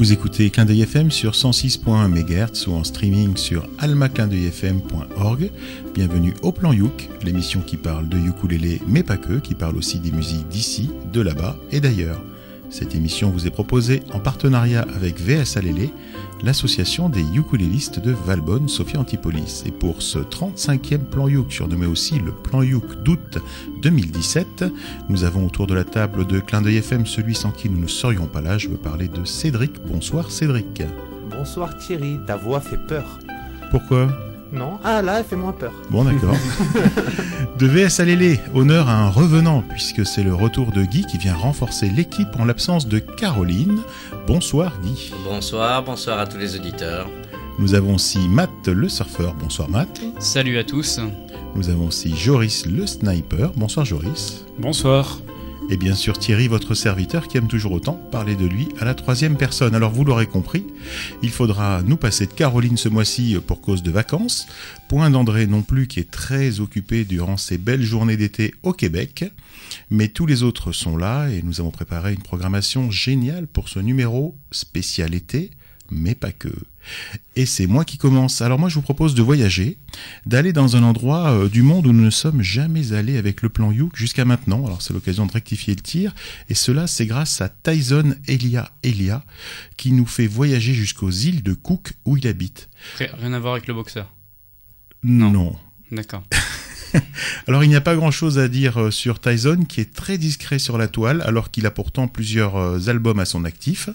Vous écoutez Clin d'œil FM sur 106.1 MHz ou en streaming sur almaclindeuilfm.org. Bienvenue au Plan Youk, l'émission qui parle de ukulélé mais pas que, qui parle aussi des musiques d'ici, de là-bas et d'ailleurs. Cette émission vous est proposée en partenariat avec VS Alélé, l'association des ukulélistes de Valbonne, Sophia Antipolis. Et pour ce 35e plan Youk, surnommé aussi le plan Youk d'août 2017, nous avons autour de la table de Clin d'œil FM celui sans qui nous ne serions pas là. Je veux parler de Cédric. Bonsoir Cédric. Bonsoir Thierry, ta voix fait peur. Pourquoi? Non Ah là, elle fait moins peur. Bon d'accord. de VS Alélé, honneur à un revenant, puisque c'est le retour de Guy qui vient renforcer l'équipe en l'absence de Caroline. Bonsoir Guy. Bonsoir, bonsoir à tous les auditeurs. Nous avons aussi Matt le surfeur. Bonsoir Matt. Salut à tous. Nous avons aussi Joris le sniper. Bonsoir Joris. Bonsoir. Et bien sûr Thierry, votre serviteur, qui aime toujours autant parler de lui à la troisième personne. Alors vous l'aurez compris, il faudra nous passer de Caroline ce mois-ci pour cause de vacances. Point d'André non plus, qui est très occupé durant ces belles journées d'été au Québec. Mais tous les autres sont là et nous avons préparé une programmation géniale pour ce numéro spécial été, mais pas que. Et c'est moi qui commence. Alors moi je vous propose de voyager, d'aller dans un endroit euh, du monde où nous ne sommes jamais allés avec le plan Youk jusqu'à maintenant. Alors c'est l'occasion de rectifier le tir. Et cela c'est grâce à Tyson Elia Elia qui nous fait voyager jusqu'aux îles de Cook où il habite. Rien à voir avec le boxeur. Non. non. D'accord. Alors il n'y a pas grand-chose à dire euh, sur Tyson qui est très discret sur la toile alors qu'il a pourtant plusieurs euh, albums à son actif.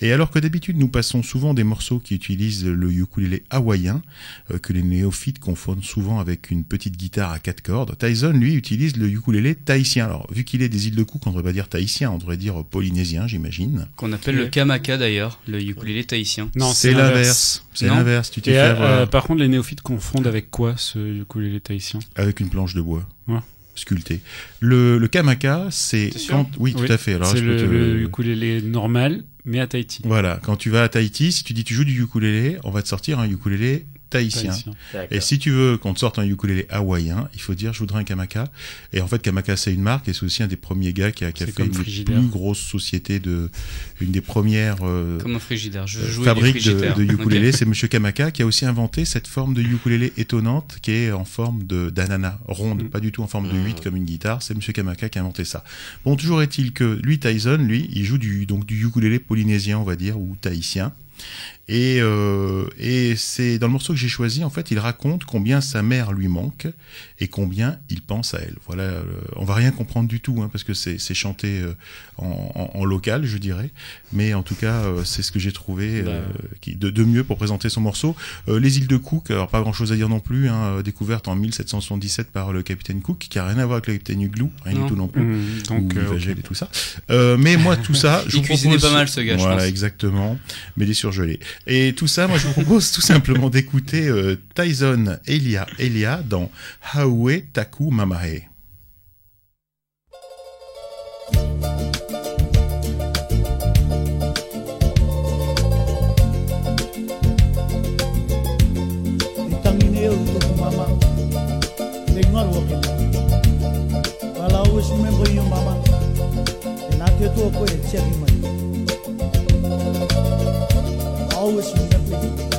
Et alors que d'habitude nous passons souvent des morceaux qui utilisent le ukulélé hawaïen, euh, que les néophytes confondent souvent avec une petite guitare à quatre cordes, Tyson lui utilise le ukulélé tahitien. Alors vu qu'il est des îles de Cook, on ne devrait pas dire tahitien, on devrait dire polynésien j'imagine. Qu'on appelle le kamaka d'ailleurs, le ukulélé tahitien. Non, c'est l'inverse. C'est l'inverse. Tu t'es fait euh, euh, par contre, les néophytes confondent avec quoi ce ukulélé tahitien? Avec une planche de bois. Ouais. Sculptée. Le, le kamaka, c'est quand... Oui, tout à fait. Alors, C'est le, te- le ukulélé normal, mais à Tahiti. Voilà, quand tu vas à Tahiti, si tu dis tu joues du ukulélé, on va te sortir un ukulélé tahitien. Et si tu veux qu'on te sorte un ukulélé hawaïen, il faut dire je voudrais un Kamaka. Et en fait, Kamaka c'est une marque et c'est aussi un des premiers gars qui a, qui a fait comme une Frigidaire. plus grosses sociétés de, une des premières euh, Comme un frigidaire. Je euh, jouais fabriques du de, de ukulélé. C'est Monsieur Kamaka qui a aussi inventé cette forme de ukulélé étonnante qui est en forme de d'ananas ronde, Mm. pas du tout en forme de Mm. 8 comme une guitare. C'est Monsieur Kamaka qui a inventé ça. Bon, toujours est-il que lui, Tyson, lui, il joue du donc du ukulélé polynésien, on va dire, ou tahitien. Et, euh, et c'est dans le morceau que j'ai choisi, en fait, il raconte combien sa mère lui manque et combien il pense à elle. Voilà, euh, on va rien comprendre du tout, hein, parce que c'est c'est chanté euh, en, en- en local, je dirais. Mais en tout cas, euh, c'est ce que j'ai trouvé euh, Bah. qui, de, de mieux pour présenter son morceau. Euh, les îles de Cook, alors pas grand-chose à dire non plus, hein, découverte en 1777 par le capitaine Cook, qui a rien à voir avec le capitaine Huglou, rien Non. du tout non plus. Mmh, donc, ou euh, Ivagel ok. et tout ça. Euh, mais moi, tout ça, je Il vous cuisinait propose- pas mal, ce gars, je Voilà, pense. exactement. Mais des surgelés. Et tout ça, moi, je vous propose tout simplement d'écouter euh, Tyson Elia Elia dans Haue Taku Mamae. Always remember you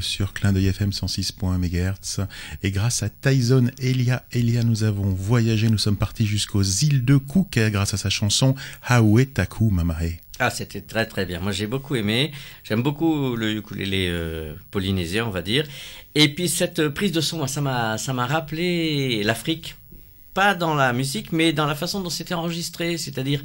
sur Clin d'œil FM 106.1 MHz. Et grâce à Tyson Elia Elia, nous avons voyagé, nous sommes partis jusqu'aux îles de Cook grâce à sa chanson Haue Taku Mamae. Ah, c'était très très bien. Moi, j'ai beaucoup aimé. J'aime beaucoup le ukulélé euh, polynésien, on va dire. Et puis cette prise de son, ça m'a rappelé l'Afrique pas dans la musique, mais dans la façon dont c'était enregistré, c'est-à-dire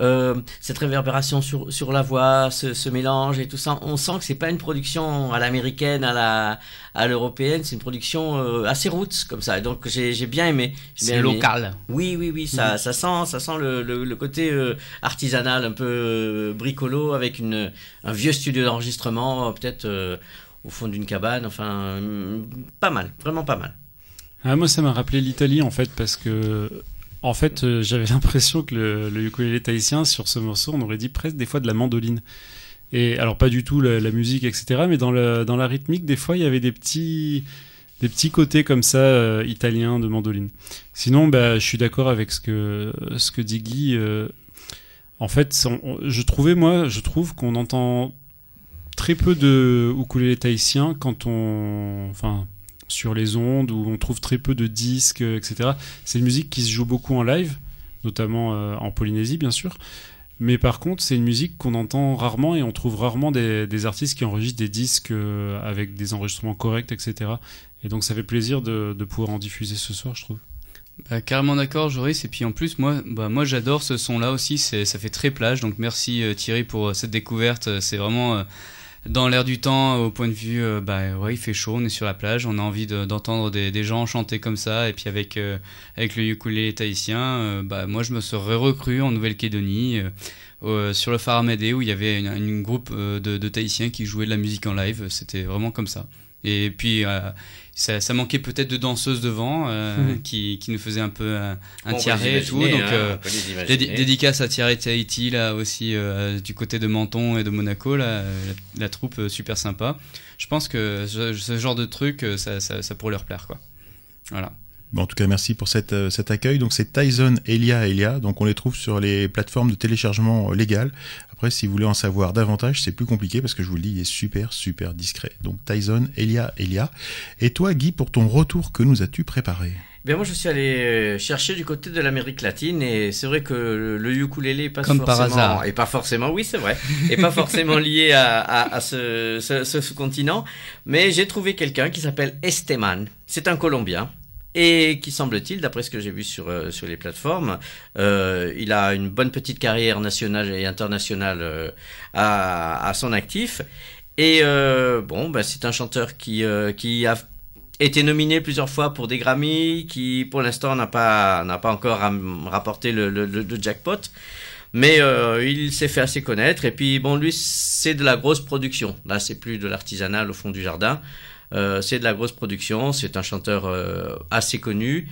euh, cette réverbération sur, sur la voix, ce, ce, mélange et tout ça. On sent que c'est pas une production à l'américaine, à la à l'européenne, c'est une production euh, assez roots comme ça. Donc j'ai bien aimé. C'est local. Oui, oui, oui, ça, mmh. ça sent, ça sent le, le, le côté euh, artisanal, un peu bricolo, avec une, un vieux studio d'enregistrement, peut-être au fond d'une cabane. Enfin, pas mal, vraiment pas mal. Ah, moi, ça m'a rappelé l'Italie, en fait, parce que, en fait, euh, j'avais l'impression que le, le ukulélé tahitien, sur ce morceau, on aurait dit presque des fois de la mandoline. Et alors, pas du tout la, musique, etc., mais dans, le, dans la rythmique, des fois, il y avait des petits, des petits côtés comme ça, euh, italiens de mandoline. Sinon, bah, je suis d'accord avec ce que, ce que dit Guy. Euh, en fait, je trouvais, moi, je trouve qu'on entend très peu de ukulélé tahitien quand on. Enfin, sur les ondes, où on trouve très peu de disques, etc. C'est une musique qui se joue beaucoup en live, notamment euh, en Polynésie, bien sûr. Mais par contre, c'est une musique qu'on entend rarement et on trouve rarement des, artistes qui enregistrent des disques euh, avec des enregistrements corrects, etc. Et donc, ça fait plaisir de, pouvoir en diffuser ce soir, je trouve. Bah, carrément d'accord, Joris. Et puis en plus, moi, bah, moi j'adore ce son-là aussi. Ça fait très plage. Donc merci euh, Thierry pour euh, cette découverte. C'est vraiment euh, dans l'air du temps au point de vue euh, bah ouais il fait chaud on est sur la plage on a envie d'entendre de, des, gens chanter comme ça et puis avec euh, avec le ukulélé tahitien euh, bah moi je me serais recru en Nouvelle-Calédonie sur le phare Amédée où il y avait une groupe de, de tahitiens qui jouaient de la musique en live. C'était vraiment comme ça et puis ça, ça, manquait peut-être de danseuses devant euh, mmh. qui, qui nous faisait un peu un, un tiaré et tout. Donc, hein, euh, dédi dédicace à Tiaré Tahiti, là aussi, euh, du côté de Menton et de Monaco, là, la, la troupe euh, super sympa. Je pense que ce, ce genre de truc, ça, ça, ça, pourrait leur plaire, quoi. Voilà. Bon, en tout cas, merci pour cette, euh, cet accueil. Donc, c'est Tyson Elia Elia. Donc, on les trouve sur les plateformes de téléchargement légales. Après, si vous voulez en savoir davantage, c'est plus compliqué parce que je vous le dis, il est super, super discret. Donc, Tyson Elia Elia. Et toi, Guy, pour ton retour, que nous as-tu préparé? Bien, moi, je suis allé chercher du côté de l'Amérique latine et c'est vrai que le, ukulélé est pas Comme forcément, par hasard. et pas forcément, oui, c'est vrai, et pas forcément lié à, à, à ce, ce, ce, ce continent, mais j'ai trouvé quelqu'un qui s'appelle Esteman. C'est un Colombien et qui semble-t-il, d'après ce que j'ai vu sur euh, sur les plateformes, euh, il a une bonne petite carrière nationale et internationale euh, à, à son actif. Et bon, bah, c'est un chanteur qui qui a été nominé plusieurs fois pour des Grammy, qui pour l'instant n'a pas n'a pas encore rapporté le, le, le jackpot. Mais il s'est fait assez connaître. Et puis, bon, lui, c'est de la grosse production. Là, c'est plus de l'artisanal au fond du jardin. Euh, c'est de la grosse production, c'est un chanteur euh, assez connu.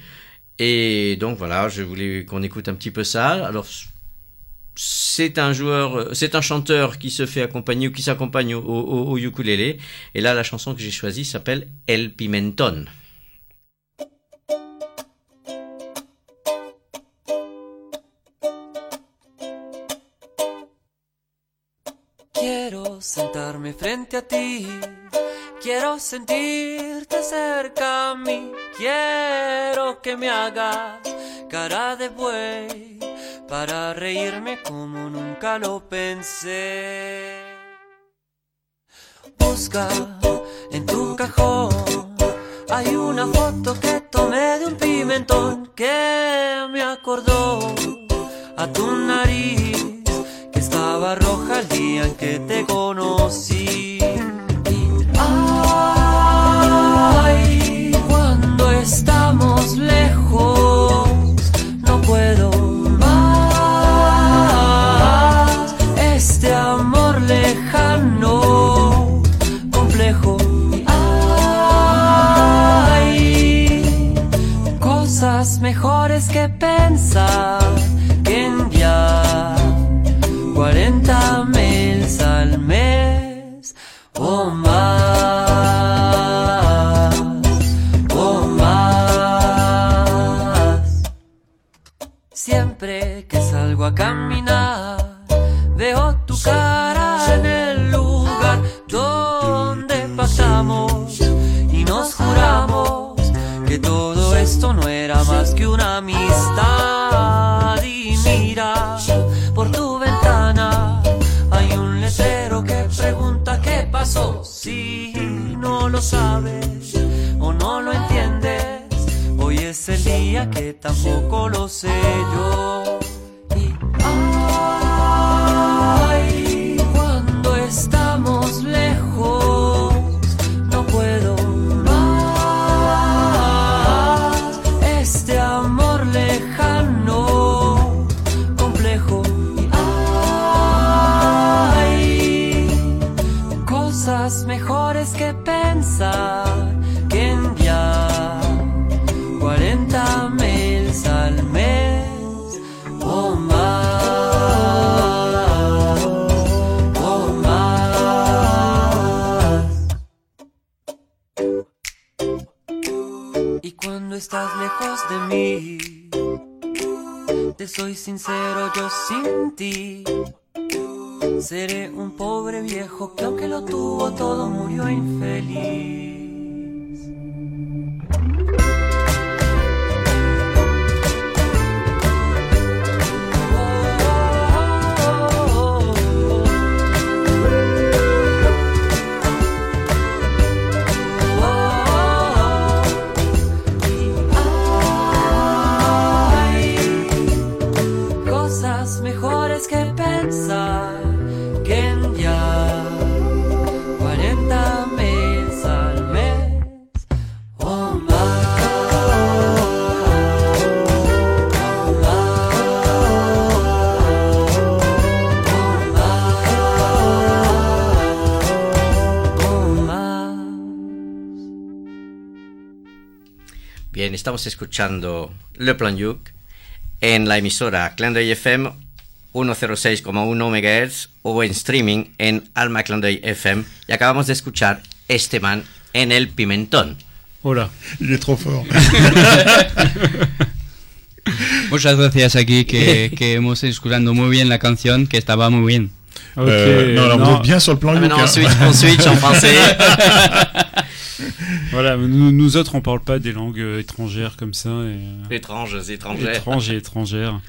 Et donc voilà, je voulais qu'on écoute un petit peu ça. Alors c'est un joueur, c'est un chanteur qui se fait accompagner ou qui s'accompagne au, ukulélé. Et là, la chanson que j'ai choisie s'appelle El Pimenton. Quiero sentarme frente a ti Quiero sentirte cerca a mí, quiero que me hagas cara de buey para reírme como nunca lo pensé. Busca en tu cajón, hay una foto que tomé de un pimentón que me acordó a tu nariz que estaba roja el día en que te conocí. Que sabes o no lo entiendes, hoy es el día que tampoco lo sé yo. Soy sincero, yo sin ti. Seré un pobre viejo que aunque lo tuvo todo murió infeliz. Estamos escuchando Le Plan Yuk en la emisora Clanday FM 106,1 MHz o en streaming en Alma Clanday FM y acabamos de escuchar este man en el Pimentón. Voilà. Il est trop fort. Muchas gracias aquí que, que hemos escuchando muy bien la canción, que estaba muy bien. Ok, Euh, non, alors vous non, êtes bien sur le plan Ah, maintenant, hein. on switch, on switch en français. Voilà, nous, nous autres, on parle pas des langues euh, étrangères comme ça. Et, euh, Étranges, étrangers. étranges et étrangères.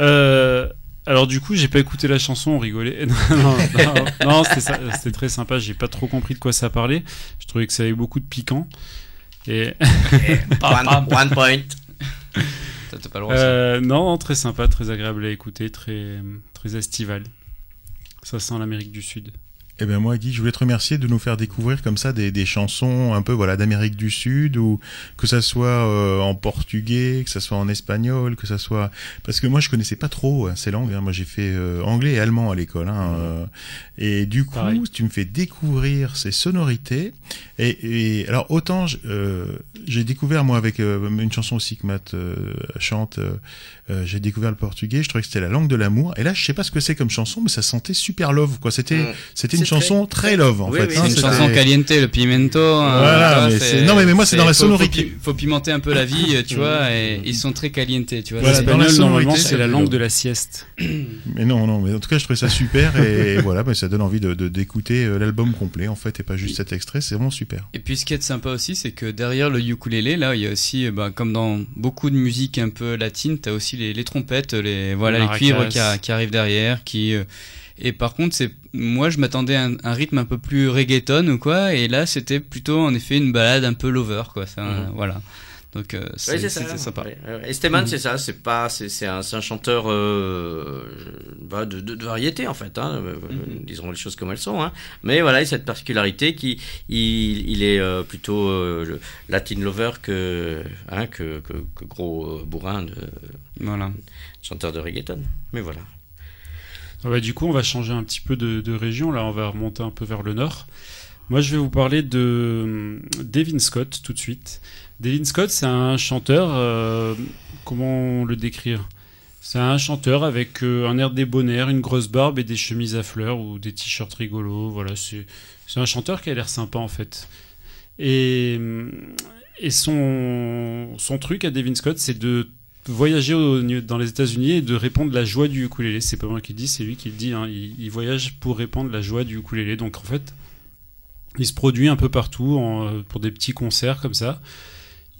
Euh, alors du coup, j'ai pas écouté la chanson, on rigolait. non, non, non, non, c'était très sympa. J'ai pas trop compris de quoi ça parlait. Je trouvais que ça avait beaucoup de piquant. Et One, one point. Ça, t'as pas le droit, ça. euh, non, non, très sympa, très agréable à écouter, très très estival. Ça sent l'Amérique du Sud. Eh bien moi Guy, je voulais te remercier de nous faire découvrir comme ça des, des chansons un peu voilà d'Amérique du Sud ou que ça soit euh, en portugais, que ça soit en espagnol, que ça soit parce que moi je connaissais pas trop hein, ces langues. hein. Moi j'ai fait euh, anglais et allemand à l'école. Hein, euh, et du coup Pareil. tu me fais découvrir ces sonorités. Et, et alors autant euh, j'ai découvert moi avec euh, une chanson aussi que Matt chante. j'ai découvert le portugais. Je trouvais que c'était la langue de l'amour. Et là je sais pas ce que c'est comme chanson, mais ça sentait super love quoi. C'était Mm. c'était chanson très, love en Oui, fait. oui, hein, C'est une chanson caliente, le pimento. hein, Voilà, mais non, mais- mais moi, c'est dans la faut- faut sonorité. pi- Faut, pimenter un peu la vie, tu vois, et ils sont très caliente, tu vois. Voilà, dans la sonorité, c'est la langue de la sieste. Mais non, non, mais en tout cas, je trouvais ça super et voilà, bah, ça donne envie de d'écouter euh, l'album complet en fait et pas juste cet extrait, c'est vraiment super. Et puis ce qui est sympa aussi, c'est que derrière le ukulélé, là, il y a aussi, bah, comme dans beaucoup de musique un peu latine, t'as aussi les, les trompettes, les voilà, les cuivres qui, a- qui arrivent derrière, qui euh, et par contre, c'est moi, je m'attendais à un, un rythme un peu plus reggaeton ou quoi, et là, c'était plutôt en effet une balade un peu lover, quoi. Ça, Mhm. Voilà. Donc euh, c'était sympa. Ouais, ouais. Esteban, Mhm. c'est ça. C'est pas, c'est un, chanteur euh, bah, de, de, de variété en fait. Hein, euh, Disons les choses comme elles sont. Hein. Mais voilà, il a cette particularité qui, il, il est euh, plutôt euh, le Latin lover que, hein, que, que, que gros euh, bourrin de Voilà. chanteur de reggaeton. Mais voilà. Ah bah, du coup, on va changer un petit peu de, région. Là, on va remonter un peu vers le nord. Moi, je vais vous parler de hum, Devin Scott tout de suite. Devin Scott, c'est un chanteur. euh, comment le décrire? C'est un chanteur avec euh, un air débonnaire, une grosse barbe et des chemises à fleurs ou des t-shirts rigolos. Voilà, c'est un chanteur qui a l'air sympa en fait. Et, et son, son truc à Devin Scott, c'est de voyager dans les États-Unis et de répandre la joie du ukulélé. C'est pas moi qui le dis, c'est lui qui le dit. hein. Il, voyage pour répandre la joie du ukulélé. Donc en fait, Il se produit un peu partout en- pour des petits concerts comme ça.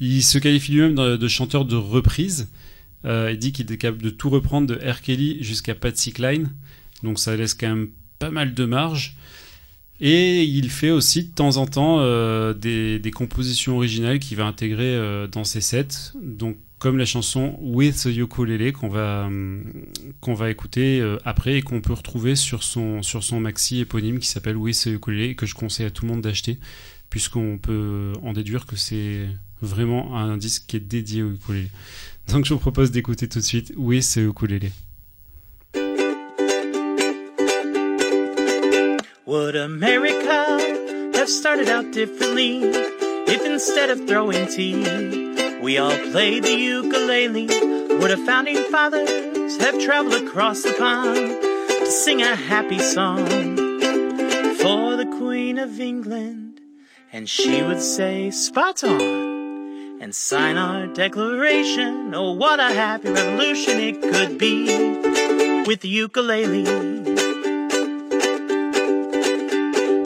Il se qualifie lui-même de, chanteur de reprise. Euh, il dit qu'il est capable de tout reprendre de R. Kelly jusqu'à Patsy Cline. Donc ça laisse quand même pas mal de marge. Et il fait aussi de temps en temps euh, des, compositions originales qu'il va intégrer euh, dans ses sets. Donc comme la chanson With the Ukulele qu'on va, qu'on va écouter euh, après et qu'on peut retrouver sur son, sur son maxi éponyme qui s'appelle With the Ukulele et que je conseille à tout le monde d'acheter puisqu'on peut en déduire que c'est vraiment un disque qui est dédié au ukulélé. Donc je vous propose d'écouter tout de suite With the Ukulele. Would America have started out differently if instead of throwing tea, we all played the ukulele? Would our founding fathers have traveled across the pond to sing a happy song for the Queen of England? And she would say, spot on, and sign our declaration. Oh, what a happy revolution it could be with the ukulele.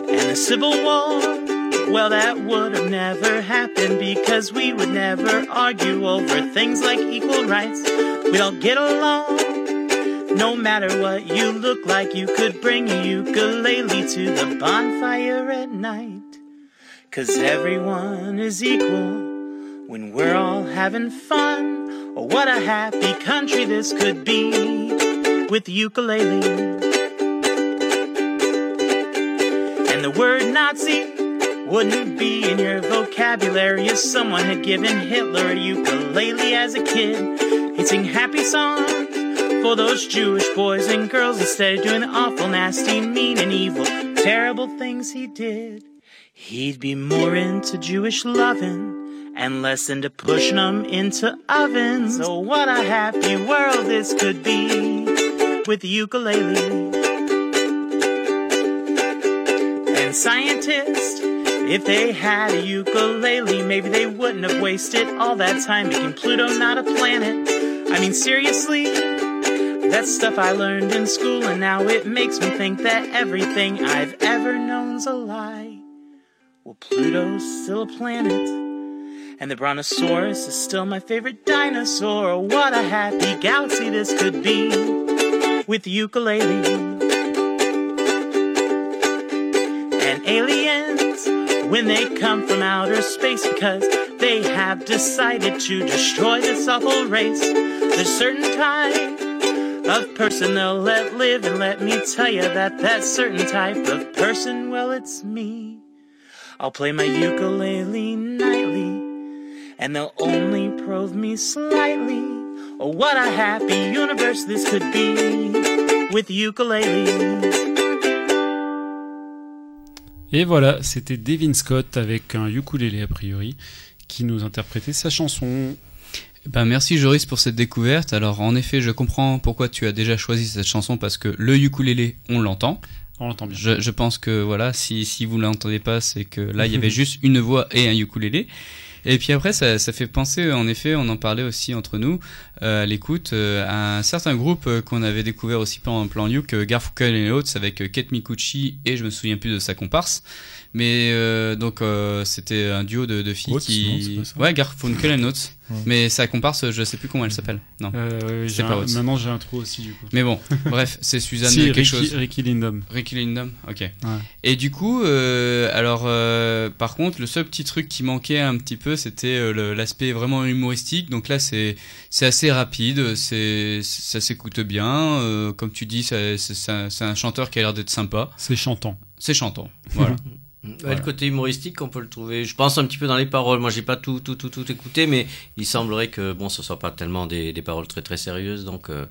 And the Civil War, well, that would have never happened because we would never argue over things like equal rights. We'd all get along. No matter what you look like, you could bring your ukulele to the bonfire at night. Cause everyone is equal when we're all having fun. Oh, what a happy country this could be with the ukulele. And the word Nazi wouldn't be in your vocabulary if someone had given Hitler a ukulele as a kid. He'd sing happy songs for those Jewish boys and girls instead of doing the awful, nasty, mean, and evil, terrible things he did. He'd be more into Jewish loving and less into pushing them into ovens. Oh, what a happy world this could be with the ukulele. And scientists, if they had a ukulele, maybe they wouldn't have wasted all that time making Pluto not a planet. I mean, seriously, that's stuff I learned in school, and now it makes me think that everything I've ever known's a lie. Well, Pluto's still a planet, and the Brontosaurus is still my favorite dinosaur. What a happy galaxy this could be with the ukulele. When they come from outer space, because they have decided to destroy this awful race, there's certain type of person they'll let live, and let me tell you that that certain type of person, well, it's me. I'll play my ukulele nightly, and they'll only probe me slightly. Oh, what a happy universe this could be with ukulele. Et voilà, c'était Devin Scott avec un ukulélé a priori qui nous interprétait sa chanson. Ben, merci Joris pour cette découverte. Alors en effet, je comprends pourquoi tu as déjà choisi cette chanson parce que le ukulélé, on l'entend. On l'entend bien. Je, je pense que voilà, si, si vous l'entendez pas, c'est que là il y avait juste une voix et un ukulélé. Et puis après, ça, ça fait penser, en effet, on en parlait aussi entre nous, euh, à l'écoute, euh, à un certain groupe euh, qu'on avait découvert aussi pendant Plan Nuke, euh, Garfunkel et Oates, avec euh, Kate Mikuchi et je me souviens plus de sa comparse. Mais euh, donc euh, c'était un duo de, de filles Oates, non, qui, pas ça ouais, Garfunkel et Oates. Ouais. Mais sa comparse, je sais plus comment elle s'appelle. Non. Euh, C'est pas un- Oates. maintenant j'ai un trou aussi du coup. Mais bon, bref, c'est Suzanne Si, quelque Ricky, chose. Ricky Lindom. Ricky Lindom, ok. Et du coup, euh, alors, par contre, le seul petit truc qui manquait un petit peu, c'était l'aspect vraiment humoristique. Donc là, c'est assez rapide, c'est ça s'écoute bien. comme tu dis, ça- c'est un chanteur qui a l'air d'être sympa. C'est chantant. C'est chantant, voilà. Ouais, Voilà. Le côté humoristique, on peut le trouver. Je pense un petit peu dans les paroles. Moi, j'ai pas tout, tout, tout, tout écouté, mais il semblerait que bon, ce soit pas tellement des, des paroles très, très sérieuses. Donc euh,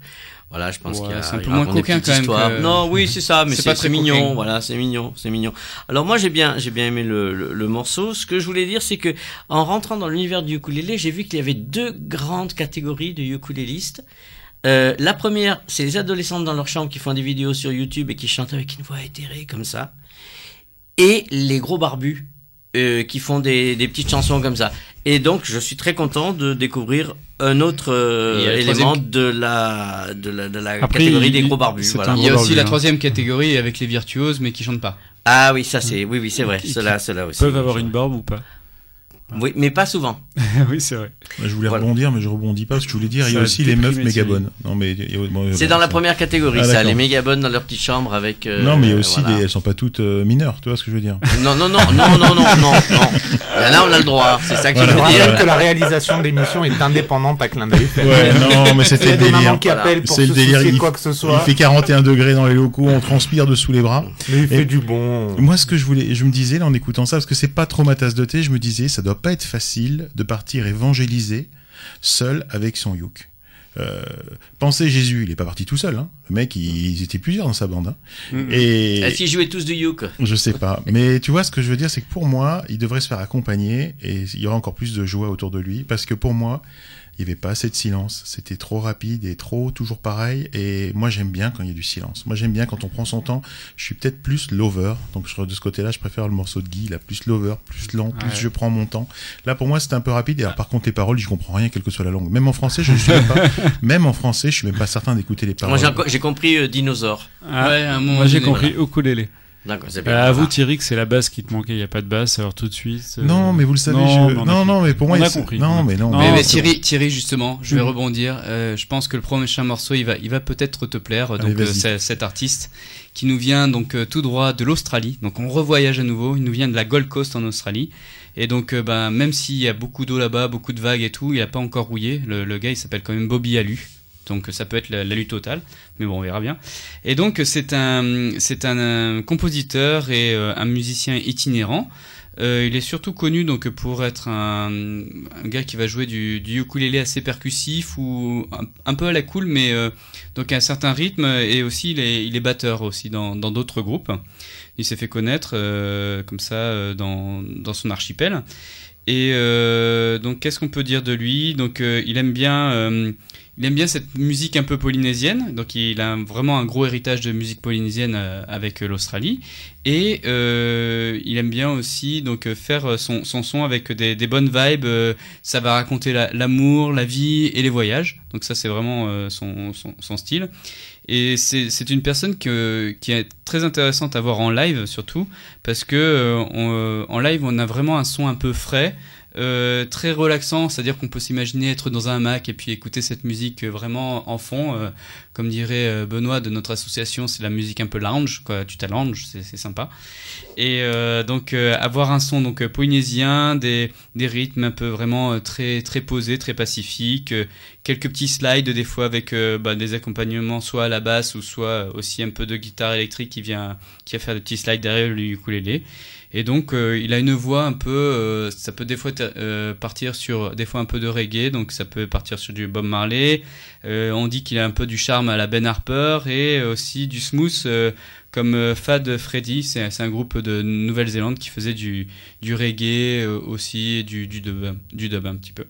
voilà, je pense Ouais, qu'il y a. un peu moins coquin quand même que- Non, oui, c'est ça, mais C'est très mignon. coquin. Voilà, c'est mignon, c'est mignon. Alors moi, j'ai bien, j'ai bien aimé le, le, le morceau. Ce que je voulais dire, c'est que en rentrant dans l'univers du ukulélé, j'ai vu qu'il y avait deux grandes catégories de ukulélistes. Euh, la première, c'est les adolescentes dans leur chambre qui font des vidéos sur YouTube et qui chantent avec une voix éthérée comme ça. Et les gros barbus euh, qui font des, des petites chansons comme ça. Et donc, je suis très content de découvrir un autre euh, élément troisième- de la, de la, de la Après, catégorie il- des gros barbus. voilà. Il y a aussi la hein. troisième catégorie avec les virtuoses mais qui chantent pas. Ah oui, ça c'est, oui, oui, c'est vrai. Cela aussi. peuvent avoir une barbe ou pas Oui, mais pas souvent. Oui, c'est vrai. Je voulais Voilà. rebondir, mais je rebondis pas parce que je voulais dire, il y a aussi les meufs méga bonnes. Non, mais il bon, C'est dans la première catégorie, Ah, ça. Les méga bonnes dans leur petite chambre avec. euh, Non, mais il y a aussi voilà. des, elles sont pas toutes euh, mineures, tu vois ce que je veux dire. Non, non, non, non, non, non, non. Il a, on a le droit. C'est ça que Voilà. je veux dire. rappelle que la réalisation de l'émission est indépendante à clin d'œil. Ouais, non, mais c'était Il le délire. C'est le délire. Il, quoi que ce il soit. fait 41 degrés dans les locaux, on transpire dessous les bras. Mais il fait du bon. Moi, ce que je voulais, je me disais là en écoutant ça, parce que c'est pas trop ma tasse de thé, je me disais, ça doit pas être facile de partir évangéliser seul avec son youk. Euh, pensez Jésus, il est pas parti tout seul. Hein. Le mec, ils, ils étaient plusieurs dans sa bande. hein. Et Est-ce qu'ils jouaient tous du youk? Je sais pas. Mais tu vois, ce que je veux dire, c'est que pour moi, il devrait se faire accompagner et il y aura encore plus de joie autour de lui. Parce que pour moi, il n'y avait pas assez de silence. C'était trop rapide et trop toujours pareil. Et moi, j'aime bien quand il y a du silence. Moi, j'aime bien quand on prend son temps. Je suis peut-être plus lover. Donc, je- de ce côté-là, je préfère le morceau de Guy, là, plus lover, plus lent, plus Ouais. je prends mon temps. Là, pour moi, c'était un peu rapide. Et alors, par contre, les paroles, je comprends rien, quelle que soit la langue. Même en français, je ne suis même pas, même en français, je suis même pas certain d'écouter les paroles. Moi, j'ai compris euh, dinosaure. Ah, Ouais, à un moment moi j'ai compris ukulélé. D'accord, c'est bien. à vous. Thierry que c'est la basse qui te manquait, il n'y a pas de basse, alors tout de suite. euh, Non, mais vous le savez, non, je... non, compris. non, mais pour moi, On a compris. Non, mais non. Non, mais, mais Thierry, Thierry, justement, je vais Mhm. rebondir. Euh, je pense que le prochain morceau, il va, il va peut-être te plaire. Allez, donc, euh, cet artiste qui nous vient donc euh, tout droit de l'Australie. Donc, on revoyage à nouveau. Il nous vient de la Gold Coast en Australie. Et donc, euh, ben, même s'il y a beaucoup d'eau là-bas, beaucoup de vagues et tout, il a pas encore rouillé. Le, le gars, il s'appelle quand même Bobby Alu. Donc, ça peut être la, lutte totale. Mais bon, on verra bien. Et donc, c'est un, c'est un, euh, compositeur et euh, un musicien itinérant. Euh, il est surtout connu donc pour être un, gars qui va jouer du, du ukulélé assez percussif ou un, peu à la cool, mais donc à un certain rythme et aussi il est, batteur aussi dans d'autres groupes. Il s'est fait connaître comme ça dans son archipel. Et donc qu'est-ce qu'on peut dire de lui? Donc il aime bien il aime bien cette musique un peu polynésienne. Donc il a vraiment un gros héritage de musique polynésienne euh, avec euh, l'Australie. Et euh, il aime bien aussi donc faire son, son avec des, bonnes vibes. ça va raconter la- l'amour, la, vie et les voyages. Donc ça c'est vraiment son, son, style. Et c'est une personne qui est très intéressante à voir en live surtout parce que en live on a vraiment un son un peu frais. Euh, très relaxant, c'est-à-dire qu'on peut s'imaginer être dans un hamac et puis écouter cette musique euh, vraiment en fond, euh, comme dirait euh, Benoît de notre association, c'est la musique un peu lounge, quoi, tu t'allonges, c'est sympa. Et euh, donc euh, avoir un son donc polynésien, des, des rythmes un peu vraiment très très posés, très pacifiques, quelques petits slides des fois avec bah, des accompagnements soit à la basse ou soit aussi un peu de guitare électrique qui vient qui va faire des petits slides derrière le ukulélé. Et donc il a une voix un peu, ça peut des fois partir sur des fois un peu de reggae, donc ça peut partir sur du Bob Marley. On dit qu'il a un peu du charme à la Ben Harper et aussi du smooth euh, comme euh, Fad Freddy, c'est un groupe de Nouvelle-Zélande qui faisait du, reggae euh, aussi, et du, du, dub, du dub un petit peu.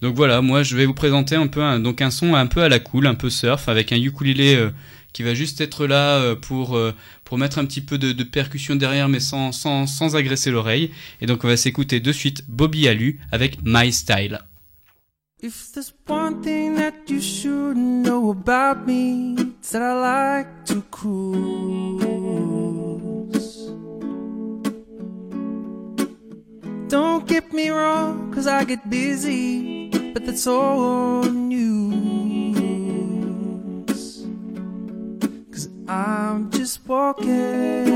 Donc voilà, moi je vais vous présenter un peu un, donc son un peu à la cool, un peu surf, avec un ukulélé qui va juste être là pour, mettre un petit peu de, de percussion derrière, mais sans, sans, sans agresser l'oreille. Et donc on va s'écouter de suite Bobby Alu avec My Style. If there's one thing that you should know about me, it's that I like to cruise. Don't get me wrong, cause I get busy, but that's all news. Cause I'm just walking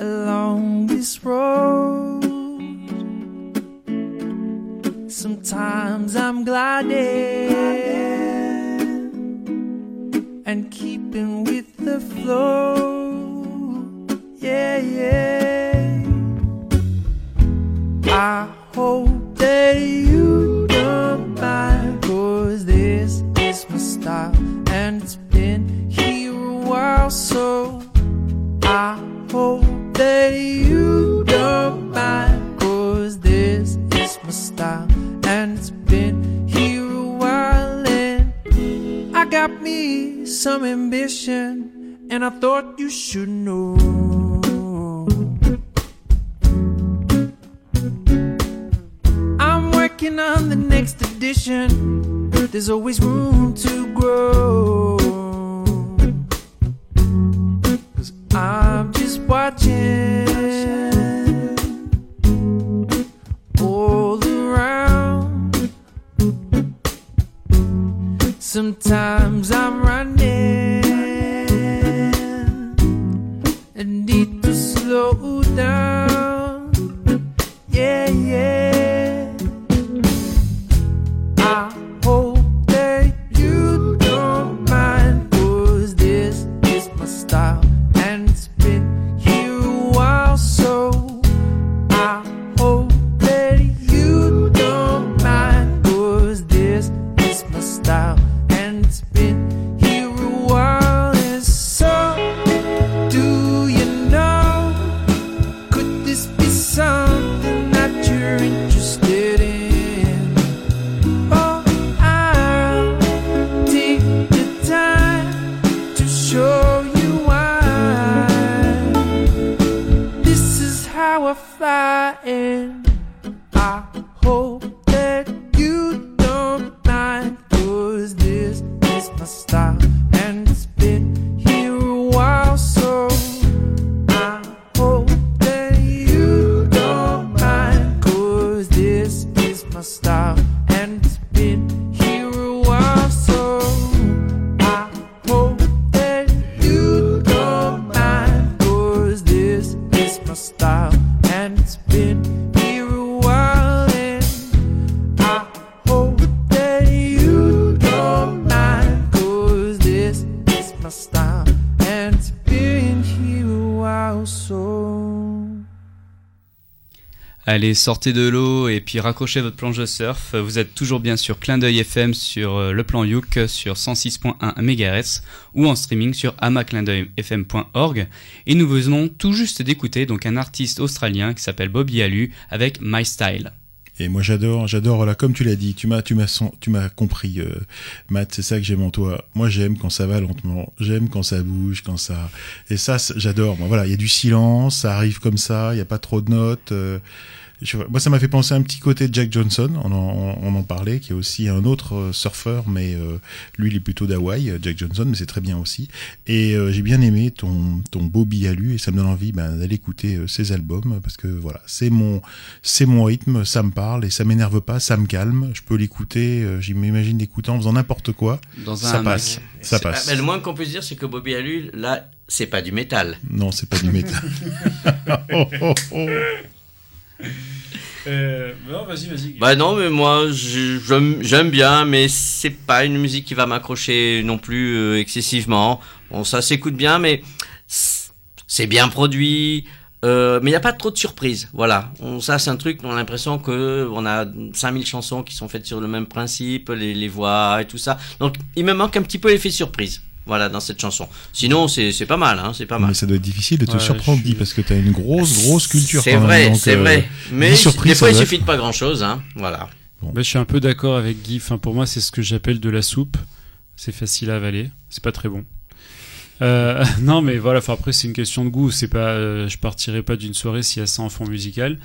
along this road. Sometimes I'm gliding and keeping with the flow. Yeah, yeah. I hope that you don't mind, cause this is my style and it's been here a while, so I hope that you don't mind, cause this is my style and it's been here a while. And I got me some ambition, and I thought you should know. I'm working on the next edition. There's always room to grow. Cause I'm just watching Sometimes I'm running and need to slow down. Yeah, yeah. Allez, sortez de l'eau et puis raccrochez votre planche de surf. Vous êtes toujours bien sur Clin d'œil FM sur euh, le plan Youk sur 106.1 MHz ou en streaming sur amaclindeuilfm.org. Et nous venons tout juste d'écouter donc un artiste australien qui s'appelle Bobby Alu avec My Style. Et moi j'adore, j'adore, comme tu l'as dit, tu m'as, compris, euh, Matt, c'est ça que j'aime en toi. Moi j'aime quand ça va lentement, j'aime quand ça bouge, quand ça, et ça j'adore. Voilà, il y a du silence, ça arrive comme ça, il n'y a pas trop de notes. euh, je moi ça m'a fait penser à un petit côté de Jack Johnson, on en, on en parlait, qui est aussi un autre euh, surfeur, mais euh, lui il est plutôt d'Hawaï, euh, Jack Johnson, mais c'est très bien aussi. Et euh, j'ai bien aimé ton, ton Bobby Alu, et ça me donne envie ben, d'aller écouter ses albums, parce que voilà, c'est mon, c'est mon rythme, ça me parle et ça m'énerve pas, ça me calme. Je peux l'écouter, je m'imagine l'écouter en faisant n'importe quoi. Dans Ça un passe, ça passe. mais le moins qu'on puisse dire, c'est que Bobby Alu, là, c'est pas du métal. Non, c'est pas du métal. Oh, oh, oh. Euh, non, vas-y, vas-y. Bah non, mais moi, j'aime bien, mais c'est pas une musique qui va m'accrocher non plus euh, excessivement. Bon, ça s'écoute bien, mais c'est bien produit. euh, mais il n'y a pas trop de surprises, voilà. Ça, c'est un truc, on a l'impression que on a 5000 chansons qui sont faites sur le même principe, les, les voix et tout ça. Donc, il me manque un petit peu l'effet surprise, voilà, dans cette chanson. Sinon, c'est c'est pas mal, hein, c'est pas mal. Mais ça doit être difficile de te Ouais, surprendre, suis- Guy, parce que t'as une grosse, grosse culture. C'est vrai, c'est euh, vrai. Mais surprise, des fois, ça il doit suffit de pas grand chose, hein, voilà. Bah, je suis un peu d'accord avec Guy. Enfin, pour moi, c'est ce que j'appelle de la soupe. C'est facile à avaler. C'est pas très bon. Euh, non, mais voilà. Enfin, après, c'est une question de goût. C'est pas. euh, je partirai pas d'une soirée s'il y a ça en fond musical.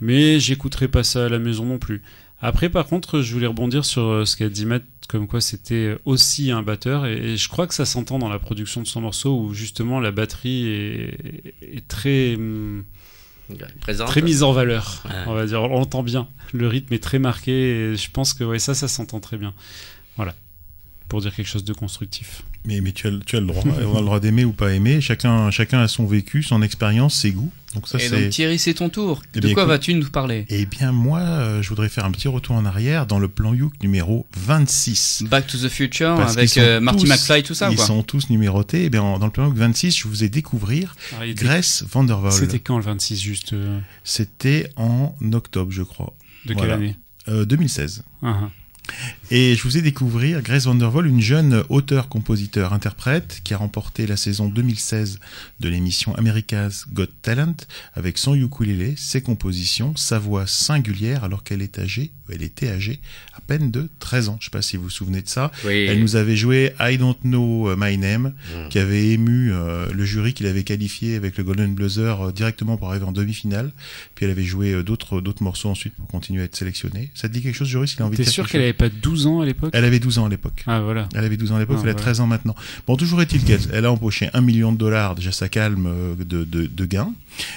Mais j'écouterai pas ça à la maison non plus. Après, par contre, je voulais rebondir sur euh, ce qu'a dit Matt, comme quoi c'était aussi un batteur. Et, et je crois que ça s'entend dans la production de son morceau où justement la batterie est, est très. hum, Présente. très mise en valeur, Ouais. on va dire. On l'entend bien. Le rythme est très marqué et je pense que ouais, ça, ça s'entend très bien. Voilà. Pour dire quelque chose de constructif. Mais, mais tu, as, tu as le droit. On a le droit d'aimer ou pas aimer. Chacun, chacun a son vécu, son expérience, ses goûts. Donc ça, Et donc Thierry, c'est ton tour. Eh De quoi vas-tu nous parler? Eh bien, moi, euh, je voudrais faire un petit retour en arrière dans le plan Youk numéro 26. Back to the Future Parce avec euh, Marty tous- McFly, tout ça Ils quoi sont tous numérotés. Eh bien, en- dans le plan Youk 26, je vous ai découvrir Alors, était- Grace Vanderwaal. C'était quand le 26 juste euh, C'était en octobre, je crois. De Voilà. quelle année? Euh, 2016. Ah, ah. Et je vous ai découvrir Grace Vandervool, une jeune auteur-compositeur-interprète qui a remporté la saison 2016 de l'émission America's Got Talent avec son ukulélé, ses compositions, sa voix singulière alors qu'elle est âgée, elle était âgée à peine de 13 ans. Je sais pas si vous vous souvenez de ça. Oui. Elle nous avait joué I Don't Know My Name, Mm. qui avait ému euh, le jury qu'il avait qualifié avec le Golden Buzzer euh, directement pour arriver en demi-finale. Puis elle avait joué euh, d'autres d'autres morceaux ensuite pour continuer à être sélectionnée. Ça te dit quelque chose, jury, s'il a envie de sûr qu'elle pas 12 ans à l'époque? Elle avait 12 ans à l'époque. Ah voilà. Elle avait 12 ans à l'époque, Ah, elle a voilà. 13 ans maintenant. Bon, toujours est-il qu'elle elle a empoché un million de dollars, déjà ça calme euh, de, de, de gains.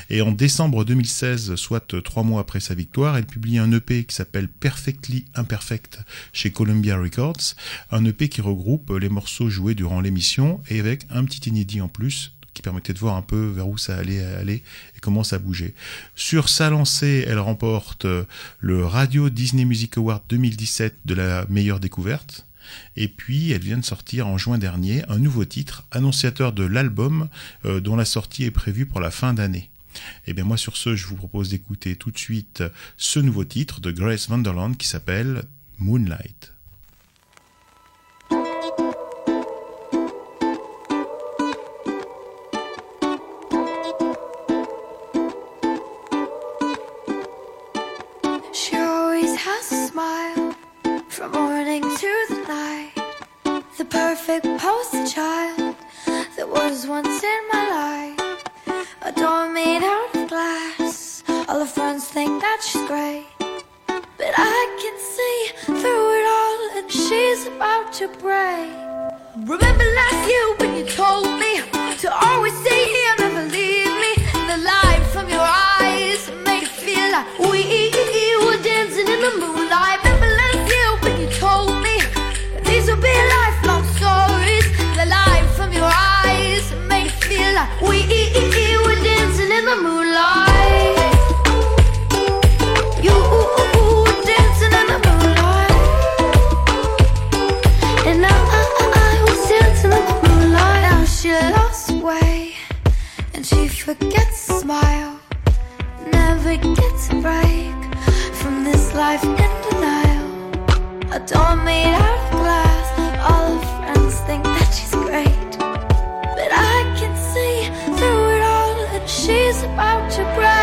Et en décembre 2016, soit trois mois après sa victoire, elle publie un EP qui s'appelle Perfectly Imperfect chez Columbia Records. Un EP qui regroupe les morceaux joués durant l'émission et avec un petit inédit en plus qui permettait de voir un peu vers où ça allait aller et comment ça bougeait. Sur sa lancée, elle remporte euh, le Radio Disney Music Award 2017 de la meilleure découverte. Et puis, elle vient de sortir en juin dernier un nouveau titre, annonciateur de l'album euh, dont la sortie est prévue pour la fin d'année. Et bien moi sur ce, je vous propose d'écouter tout de suite ce nouveau titre de Grace Wonderland qui s'appelle Moonlight. Once in my life. A door made out of glass. All her friends think that she's great. But I can see through it all, and she's about to break. Remember last year when you told me to always stay here, and she forgets to smile. Never gets a break from this life in denial. A door made out of glass. All her friends think that she's great, but I can see through it all that she's about to break.